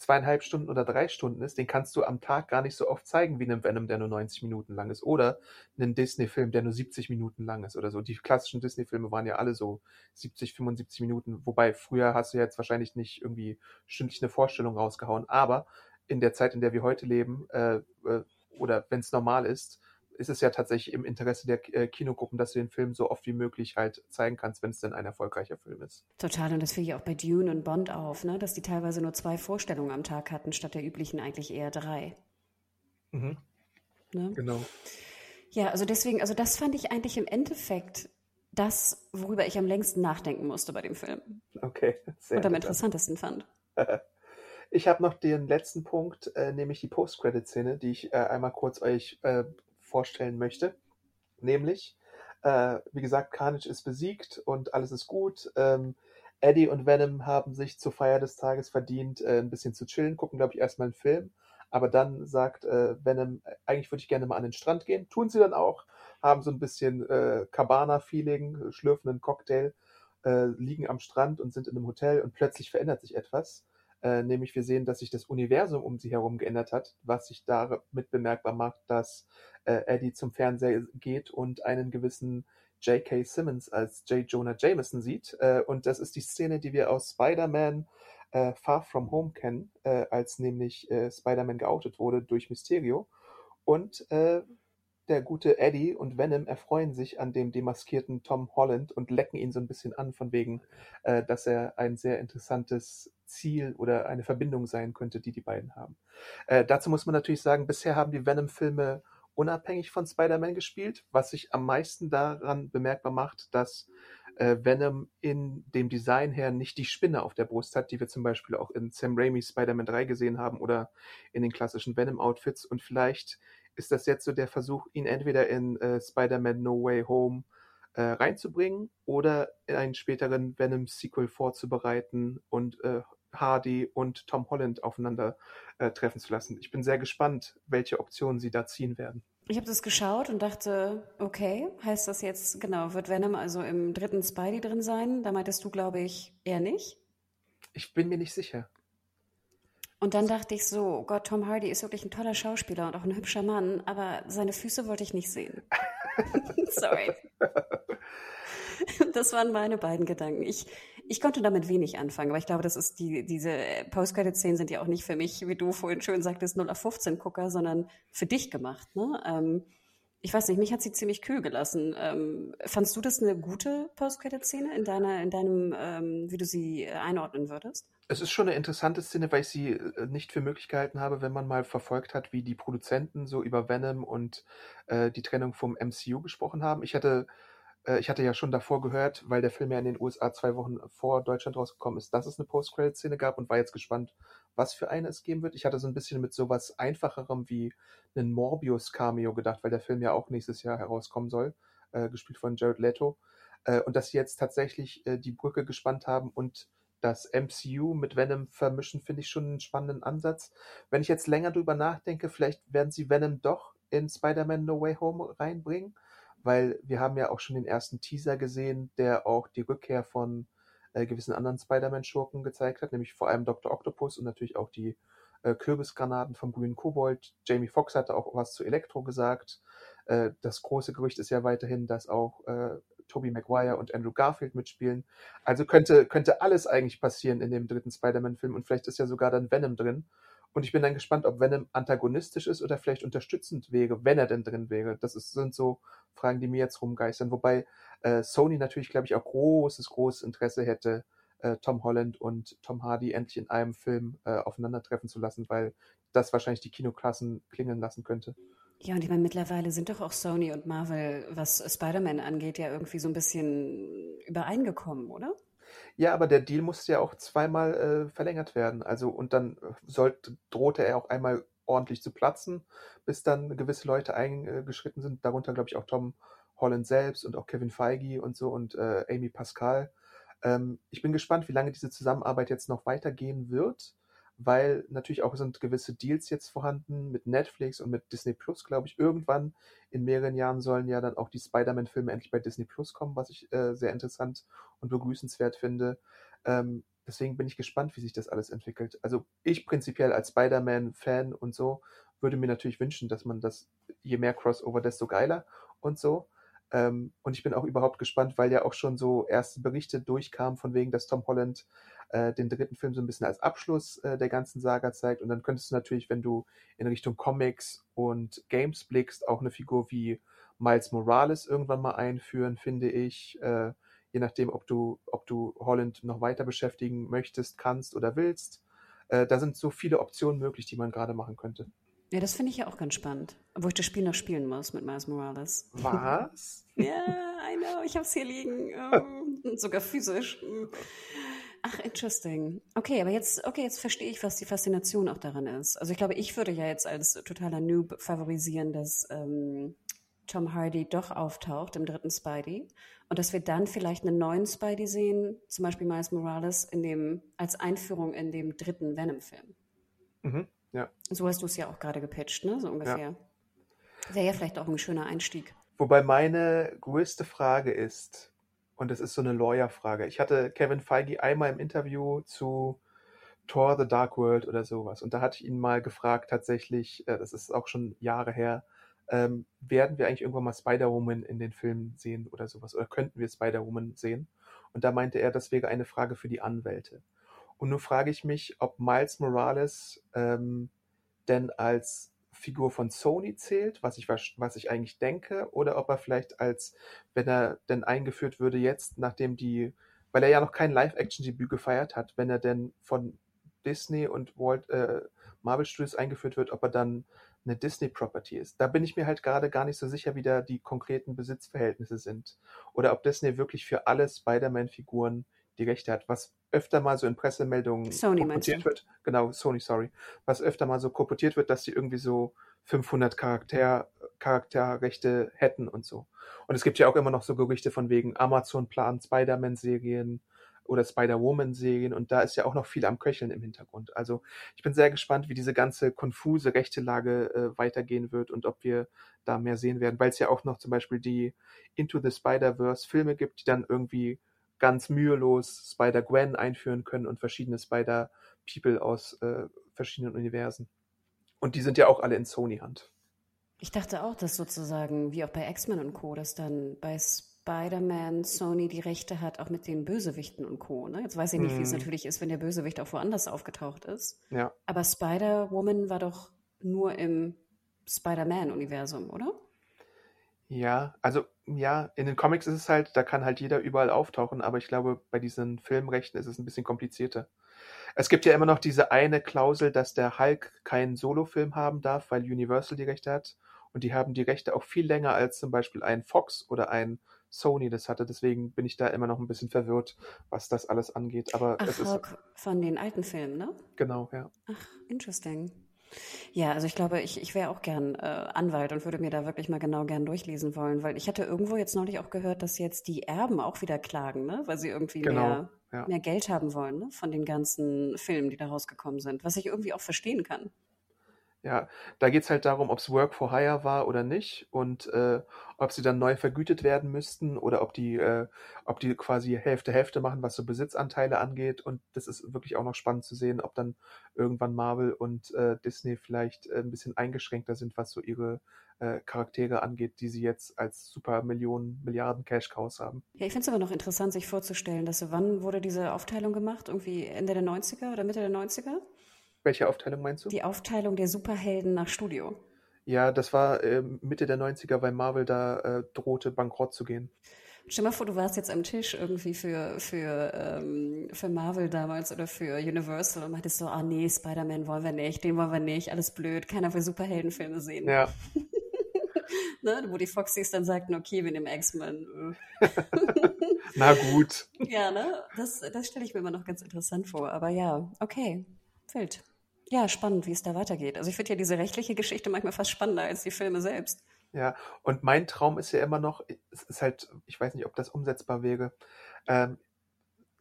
A: zweieinhalb Stunden oder drei Stunden ist, den kannst du am Tag gar nicht so oft zeigen wie einen Venom, der nur 90 Minuten lang ist. Oder einen Disney-Film, der nur 70 Minuten lang ist oder so. Die klassischen Disney-Filme waren ja alle so 70, 75 Minuten. Wobei früher hast du jetzt wahrscheinlich nicht irgendwie stündlich eine Vorstellung rausgehauen. Aber in der Zeit, in der wir heute leben, äh, äh, oder wenn es normal ist, ist es ja tatsächlich im Interesse der äh, Kinogruppen, dass du den Film so oft wie möglich halt zeigen kannst, wenn es denn ein erfolgreicher Film ist.
B: Total, und das fiel ja auch bei Dune und Bond auf, ne? dass die teilweise nur zwei Vorstellungen am Tag hatten, statt der üblichen eigentlich eher drei.
A: Mhm. Ne? Genau.
B: Ja, also deswegen, also das fand ich eigentlich im Endeffekt das, worüber ich am längsten nachdenken musste bei dem Film.
A: Okay.
B: Sehr und am interessantesten fand.
A: Ich habe noch den letzten Punkt, äh, nämlich die Post-Credit-Szene, die ich äh, einmal kurz euch äh, vorstellen möchte. Nämlich, äh, wie gesagt, Carnage ist besiegt und alles ist gut. Ähm, Eddie und Venom haben sich zur Feier des Tages verdient, äh, ein bisschen zu chillen, gucken, glaube ich, erstmal einen Film. Aber dann sagt äh, Venom, eigentlich würde ich gerne mal an den Strand gehen. Tun sie dann auch, haben so ein bisschen äh, Cabana-Feeling, schlürfen einen Cocktail, äh, liegen am Strand und sind in einem Hotel und plötzlich verändert sich etwas. Äh, nämlich wir sehen, dass sich das Universum um sie herum geändert hat, was sich damit bemerkbar macht, dass äh, Eddie zum Fernseher geht und einen gewissen J.K. Simmons als J. Jonah Jameson sieht. Äh, und das ist die Szene, die wir aus Spider-Man äh, Far From Home kennen, äh, als nämlich äh, Spider-Man geoutet wurde durch Mysterio. Und der gute Eddie und Venom erfreuen sich an dem demaskierten Tom Holland und lecken ihn so ein bisschen an, von wegen, äh, dass er ein sehr interessantes Ziel oder eine Verbindung sein könnte, die die beiden haben. Äh, dazu muss man natürlich sagen, bisher haben die Venom-Filme unabhängig von Spider-Man gespielt, was sich am meisten daran bemerkbar macht, dass äh, Venom in dem Design her nicht die Spinne auf der Brust hat, die wir zum Beispiel auch in Sam Raimi's Spider-Man 3 gesehen haben oder in den klassischen Venom-Outfits und vielleicht ist das jetzt so der Versuch, ihn entweder in äh, Spider-Man No Way Home äh, reinzubringen oder in einen späteren Venom-Sequel vorzubereiten und äh, Hardy und Tom Holland aufeinander äh, treffen zu lassen. Ich bin sehr gespannt, welche Optionen sie da ziehen werden.
B: Ich habe das geschaut und dachte, okay, heißt das jetzt, genau, wird Venom also im dritten Spidey drin sein? Da meintest du, glaube ich, eher nicht.
A: Ich bin mir nicht sicher.
B: Und dann dachte ich so, oh Gott, Tom Hardy ist wirklich ein toller Schauspieler und auch ein hübscher Mann, aber seine Füße wollte ich nicht sehen. Sorry. Das waren meine beiden Gedanken. Ich, ich konnte damit wenig anfangen, aber ich glaube, das ist die, diese Post-Credit-Szenen sind ja auch nicht für mich, wie du vorhin schön sagtest, 0 auf 15 Gucker, sondern für dich gemacht. Ne? Ähm, ich weiß nicht, mich hat sie ziemlich kühl gelassen. Ähm, fandst du das eine gute Post-Credit-Szene in in deinem, ähm, wie du sie äh, einordnen würdest?
A: Es ist schon eine interessante Szene, weil ich sie äh, nicht für möglich gehalten habe, wenn man mal verfolgt hat, wie die Produzenten so über Venom und äh, die Trennung vom MCU gesprochen haben. Ich hatte äh, ich hatte ja schon davor gehört, weil der Film ja in den USA zwei Wochen vor Deutschland rausgekommen ist, dass es eine Post-Credit-Szene gab und war jetzt gespannt, was für eine es geben wird. Ich hatte so ein bisschen mit sowas Einfacherem wie einen Morbius-Cameo gedacht, weil der Film ja auch nächstes Jahr herauskommen soll, äh, gespielt von Jared Leto. Äh, und dass sie jetzt tatsächlich äh, die Brücke gespannt haben und das MCU mit Venom vermischen, finde ich schon einen spannenden Ansatz. Wenn ich jetzt länger drüber nachdenke, vielleicht werden sie Venom doch in Spider-Man No Way Home reinbringen weil wir haben ja auch schon den ersten Teaser gesehen, der auch die Rückkehr von äh, gewissen anderen Spider-Man-Schurken gezeigt hat, nämlich vor allem Dr. Octopus und natürlich auch die äh, Kürbisgranaten vom grünen Kobold. Jamie Foxx hatte auch was zu Elektro gesagt. Äh, das große Gerücht ist ja weiterhin, dass auch äh, Tobey Maguire und Andrew Garfield mitspielen. Also könnte, könnte alles eigentlich passieren in dem dritten Spider-Man-Film und vielleicht ist ja sogar dann Venom drin. Und ich bin dann gespannt, ob Venom antagonistisch ist oder vielleicht unterstützend wäre, wenn er denn drin wäre. Das ist, sind so Fragen, die mir jetzt rumgeistern. Wobei äh, Sony natürlich, glaube ich, auch großes, großes Interesse hätte, äh, Tom Holland und Tom Hardy endlich in einem Film äh, aufeinandertreffen zu lassen, weil das wahrscheinlich die Kinoklassen klingeln lassen könnte.
B: Ja, und ich meine, mittlerweile sind doch auch Sony und Marvel, was Spider-Man angeht, ja irgendwie so ein bisschen übereingekommen, oder?
A: Ja, aber der Deal musste ja auch zweimal äh, verlängert werden. Also und dann äh, sollte, drohte er auch einmal ordentlich zu platzen, bis dann gewisse Leute eingeschritten sind, darunter glaube ich auch Tom Holland selbst und auch Kevin Feige und so und äh, Amy Pascal. Ähm, ich bin gespannt, wie lange diese Zusammenarbeit jetzt noch weitergehen wird weil natürlich auch sind gewisse Deals jetzt vorhanden mit Netflix und mit Disney Plus, glaube ich. Irgendwann in mehreren Jahren sollen ja dann auch die Spider-Man-Filme endlich bei Disney Plus kommen, was ich äh, sehr interessant und begrüßenswert finde. Ähm, deswegen bin ich gespannt, wie sich das alles entwickelt. Also ich prinzipiell als Spider-Man-Fan und so würde mir natürlich wünschen, dass man das, je mehr Crossover, desto geiler und so. Ähm, und ich bin auch überhaupt gespannt, weil ja auch schon so erste Berichte durchkamen, von wegen, dass Tom Holland äh, den dritten Film so ein bisschen als Abschluss äh, der ganzen Saga zeigt. Und dann könntest du natürlich, wenn du in Richtung Comics und Games blickst, auch eine Figur wie Miles Morales irgendwann mal einführen, finde ich. Äh, je nachdem, ob du, ob du Holland noch weiter beschäftigen möchtest, kannst oder willst. Äh, da sind so viele Optionen möglich, die man gerade machen könnte.
B: Ja, das finde ich ja auch ganz spannend. Wo ich das Spiel noch spielen muss mit Miles Morales.
A: Was?
B: ja, I know, ich habe es hier liegen. Oh, sogar physisch. Ach, interesting. Okay, aber jetzt, okay, jetzt verstehe ich, was die Faszination auch daran ist. Also ich glaube, ich würde ja jetzt als totaler Noob favorisieren, dass ähm, Tom Hardy doch auftaucht im dritten Spidey und dass wir dann vielleicht einen neuen Spidey sehen, zum Beispiel Miles Morales in dem als Einführung in dem dritten Venom-Film.
A: Mhm. Ja.
B: So hast du es ja auch gerade gepitcht, ne? So ungefähr. Ja. Wäre ja vielleicht auch ein schöner Einstieg.
A: Wobei meine größte Frage ist, und das ist so eine Lawyer-Frage. Ich hatte Kevin Feige einmal im Interview zu Thor The Dark World oder sowas. Und da hatte ich ihn mal gefragt, tatsächlich, äh, das ist auch schon Jahre her, ähm, werden wir eigentlich irgendwann mal Spider-Woman in den Filmen sehen oder sowas? Oder könnten wir Spider-Woman sehen? Und da meinte er, das wäre eine Frage für die Anwälte. Und nun frage ich mich, ob Miles Morales ähm, denn als Figur von Sony zählt, was ich, was ich eigentlich denke, oder ob er vielleicht als, wenn er denn eingeführt würde jetzt, nachdem die, weil er ja noch kein Live-Action-Debüt gefeiert hat, wenn er denn von Disney und Walt, äh, Marvel Studios eingeführt wird, ob er dann eine Disney-Property ist. Da bin ich mir halt gerade gar nicht so sicher, wie da die konkreten Besitzverhältnisse sind. Oder ob Disney wirklich für alle Spider-Man-Figuren die Rechte hat, was öfter mal so in Pressemeldungen
B: Sony
A: kolportiert wird. Genau, Sony, sorry. Was öfter mal so kolportiert wird, dass sie irgendwie so 500 Charakter, Charakterrechte hätten und so. Und es gibt ja auch immer noch so Gerüchte von wegen Amazon plant Spider-Man-Serien oder Spider-Woman-Serien und da ist ja auch noch viel am Köcheln im Hintergrund. Also ich bin sehr gespannt, wie diese ganze konfuse rechte Lage äh, weitergehen wird und ob wir da mehr sehen werden, weil es ja auch noch zum Beispiel die Into the Spider-Verse Filme gibt, die dann irgendwie ganz mühelos Spider-Gwen einführen können und verschiedene Spider-People aus äh, verschiedenen Universen. Und die sind ja auch alle in Sony-Hand.
B: Ich dachte auch, dass sozusagen, wie auch bei X-Men und Co., dass dann bei Spider-Man Sony die Rechte hat, auch mit den Bösewichten und Co. Ne? Jetzt weiß ich nicht, hm. wie es mhm. natürlich ist, wenn der Bösewicht auch woanders aufgetaucht ist.
A: Ja.
B: Aber Spider-Woman war doch nur im Spider-Man-Universum, oder?
A: Ja, also ja, in den Comics ist es halt, da kann halt jeder überall auftauchen, aber ich glaube, bei diesen Filmrechten ist es ein bisschen komplizierter. Es gibt ja immer noch diese eine Klausel, dass der Hulk keinen Solofilm haben darf, weil Universal die Rechte hat. Und die haben die Rechte auch viel länger als zum Beispiel ein Fox oder ein Sony das hatte. Deswegen bin ich da immer noch ein bisschen verwirrt, was das alles angeht. Aber
B: Ach,
A: es ist
B: Hulk von den alten Filmen, ne?
A: Genau, ja.
B: Ach, interesting. Ja, also ich glaube, ich, ich wäre auch gern äh, Anwalt und würde mir da wirklich mal genau gern durchlesen wollen, weil ich hatte irgendwo jetzt neulich auch gehört, dass jetzt die Erben auch wieder klagen, ne? weil sie irgendwie genau, mehr, ja. mehr Geld haben wollen ne? von den ganzen Filmen, die da rausgekommen sind, was ich irgendwie auch verstehen kann.
A: Ja, da geht es halt darum, ob es Work for Hire war oder nicht und äh, ob sie dann neu vergütet werden müssten oder ob die, äh, ob die quasi Hälfte Hälfte machen, was so Besitzanteile angeht. Und das ist wirklich auch noch spannend zu sehen, ob dann irgendwann Marvel und äh, Disney vielleicht äh, ein bisschen eingeschränkter sind, was so ihre äh, Charaktere angeht, die sie jetzt als super Millionen, Milliarden Cash-Cows haben.
B: Ja, ich finde es aber noch interessant, sich vorzustellen, dass wann wurde diese Aufteilung gemacht? Irgendwie Ende der 90er oder Mitte der 90er?
A: Welche Aufteilung meinst du?
B: Die Aufteilung der Superhelden nach Studio.
A: Ja, das war äh, Mitte der 90er, weil Marvel da äh, drohte, bankrott zu gehen.
B: Stell mal vor, du warst jetzt am Tisch irgendwie für, für, ähm, für Marvel damals oder für Universal und meintest so, ah nee, Spider-Man wollen wir nicht, den wollen wir nicht, alles blöd, keiner will Superheldenfilme sehen.
A: Ja.
B: ne? Wo die Foxys dann sagten, okay, wir nehmen X-Men.
A: Na gut.
B: Ja, ne? Das, das stelle ich mir immer noch ganz interessant vor. Aber ja, okay. Wild. Ja, spannend, wie es da weitergeht. Also ich finde ja diese rechtliche Geschichte manchmal fast spannender als die Filme selbst.
A: Ja, und mein Traum ist ja immer noch, es ist halt, ich weiß nicht, ob das umsetzbar wäre. Ähm,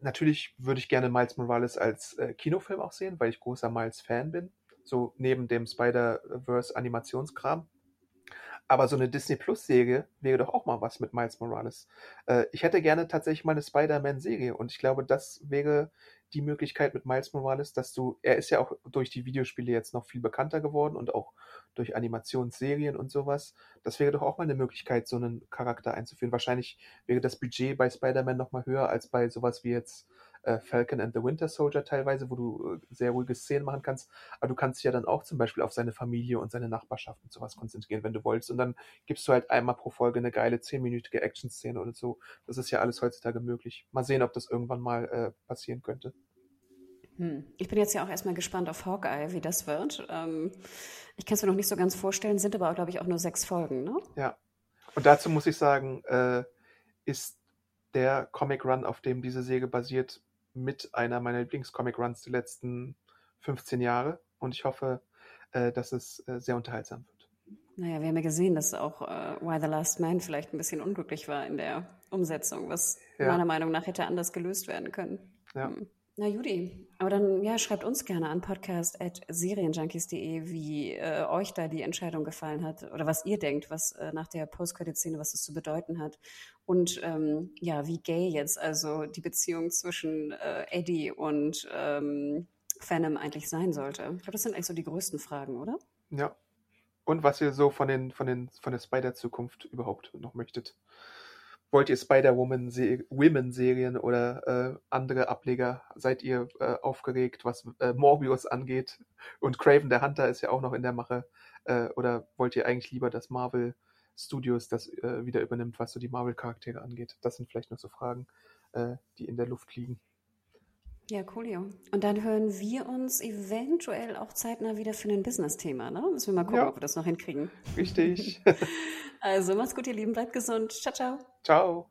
A: natürlich würde ich gerne Miles Morales als äh, Kinofilm auch sehen, weil ich großer Miles-Fan bin. So neben dem Spider-Verse-Animationskram. Aber so eine Disney Plus-Serie wäre doch auch mal was mit Miles Morales. Äh, ich hätte gerne tatsächlich mal eine Spider-Man-Serie und ich glaube, das wäre die Möglichkeit mit Miles Morales, dass du, er ist ja auch durch die Videospiele jetzt noch viel bekannter geworden und auch durch Animationsserien und sowas. Das wäre doch auch mal eine Möglichkeit, so einen Charakter einzuführen. Wahrscheinlich wäre das Budget bei Spider-Man noch mal höher als bei sowas wie jetzt Falcon and the Winter Soldier teilweise, wo du äh, sehr ruhige Szenen machen kannst. Aber du kannst dich ja dann auch zum Beispiel auf seine Familie und seine Nachbarschaft und sowas konzentrieren, wenn du wolltest. Und dann gibst du halt einmal pro Folge eine geile zehnminütige Action-Szene oder so. Das ist ja alles heutzutage möglich. Mal sehen, ob das irgendwann mal äh, passieren könnte.
B: Hm. Ich bin jetzt ja auch erstmal gespannt auf Hawkeye, wie das wird. Ähm, ich kann es mir noch nicht so ganz vorstellen, sind aber, glaube ich, auch nur sechs Folgen, ne?
A: Ja. Und dazu muss ich sagen, äh, ist der Comic Run, auf dem diese Säge basiert, mit einer meiner Lieblings-Comic-Runs die letzten 15 Jahre und ich hoffe, äh, dass es äh, sehr unterhaltsam wird.
B: Naja, wir haben ja gesehen, dass auch äh, Why the Last Man vielleicht ein bisschen unglücklich war in der Umsetzung, was ja. meiner Meinung nach hätte anders gelöst werden können. Ja. Hm. Na Judy, aber dann ja, schreibt uns gerne an podcast.serienjunkies.de, wie äh, euch da die Entscheidung gefallen hat oder was ihr denkt, was äh, nach der Post-Credit-Szene, was das zu bedeuten hat. Und ähm, ja, wie gay jetzt also die Beziehung zwischen äh, Eddie und ähm, Phantom eigentlich sein sollte. Ich glaube, das sind eigentlich so die größten Fragen, oder?
A: Ja. Und was ihr so von den, von den, von der Spider-Zukunft überhaupt noch möchtet wollt ihr Spider-Woman-Serien oder äh, andere Ableger? Seid ihr äh, aufgeregt, was äh, Morbius angeht? Und Craven der Hunter ist ja auch noch in der Mache. Äh, oder wollt ihr eigentlich lieber, dass Marvel Studios das äh, wieder übernimmt, was so die Marvel-Charaktere angeht? Das sind vielleicht noch so Fragen, äh, die in der Luft liegen.
B: Ja, coolio. Und dann hören wir uns eventuell auch zeitnah wieder für ein Business-Thema. Ne? Müssen wir mal gucken, ja. ob wir das noch hinkriegen.
A: Richtig.
B: also macht's gut, ihr Lieben. Bleibt gesund. Ciao, ciao.
A: Ciao.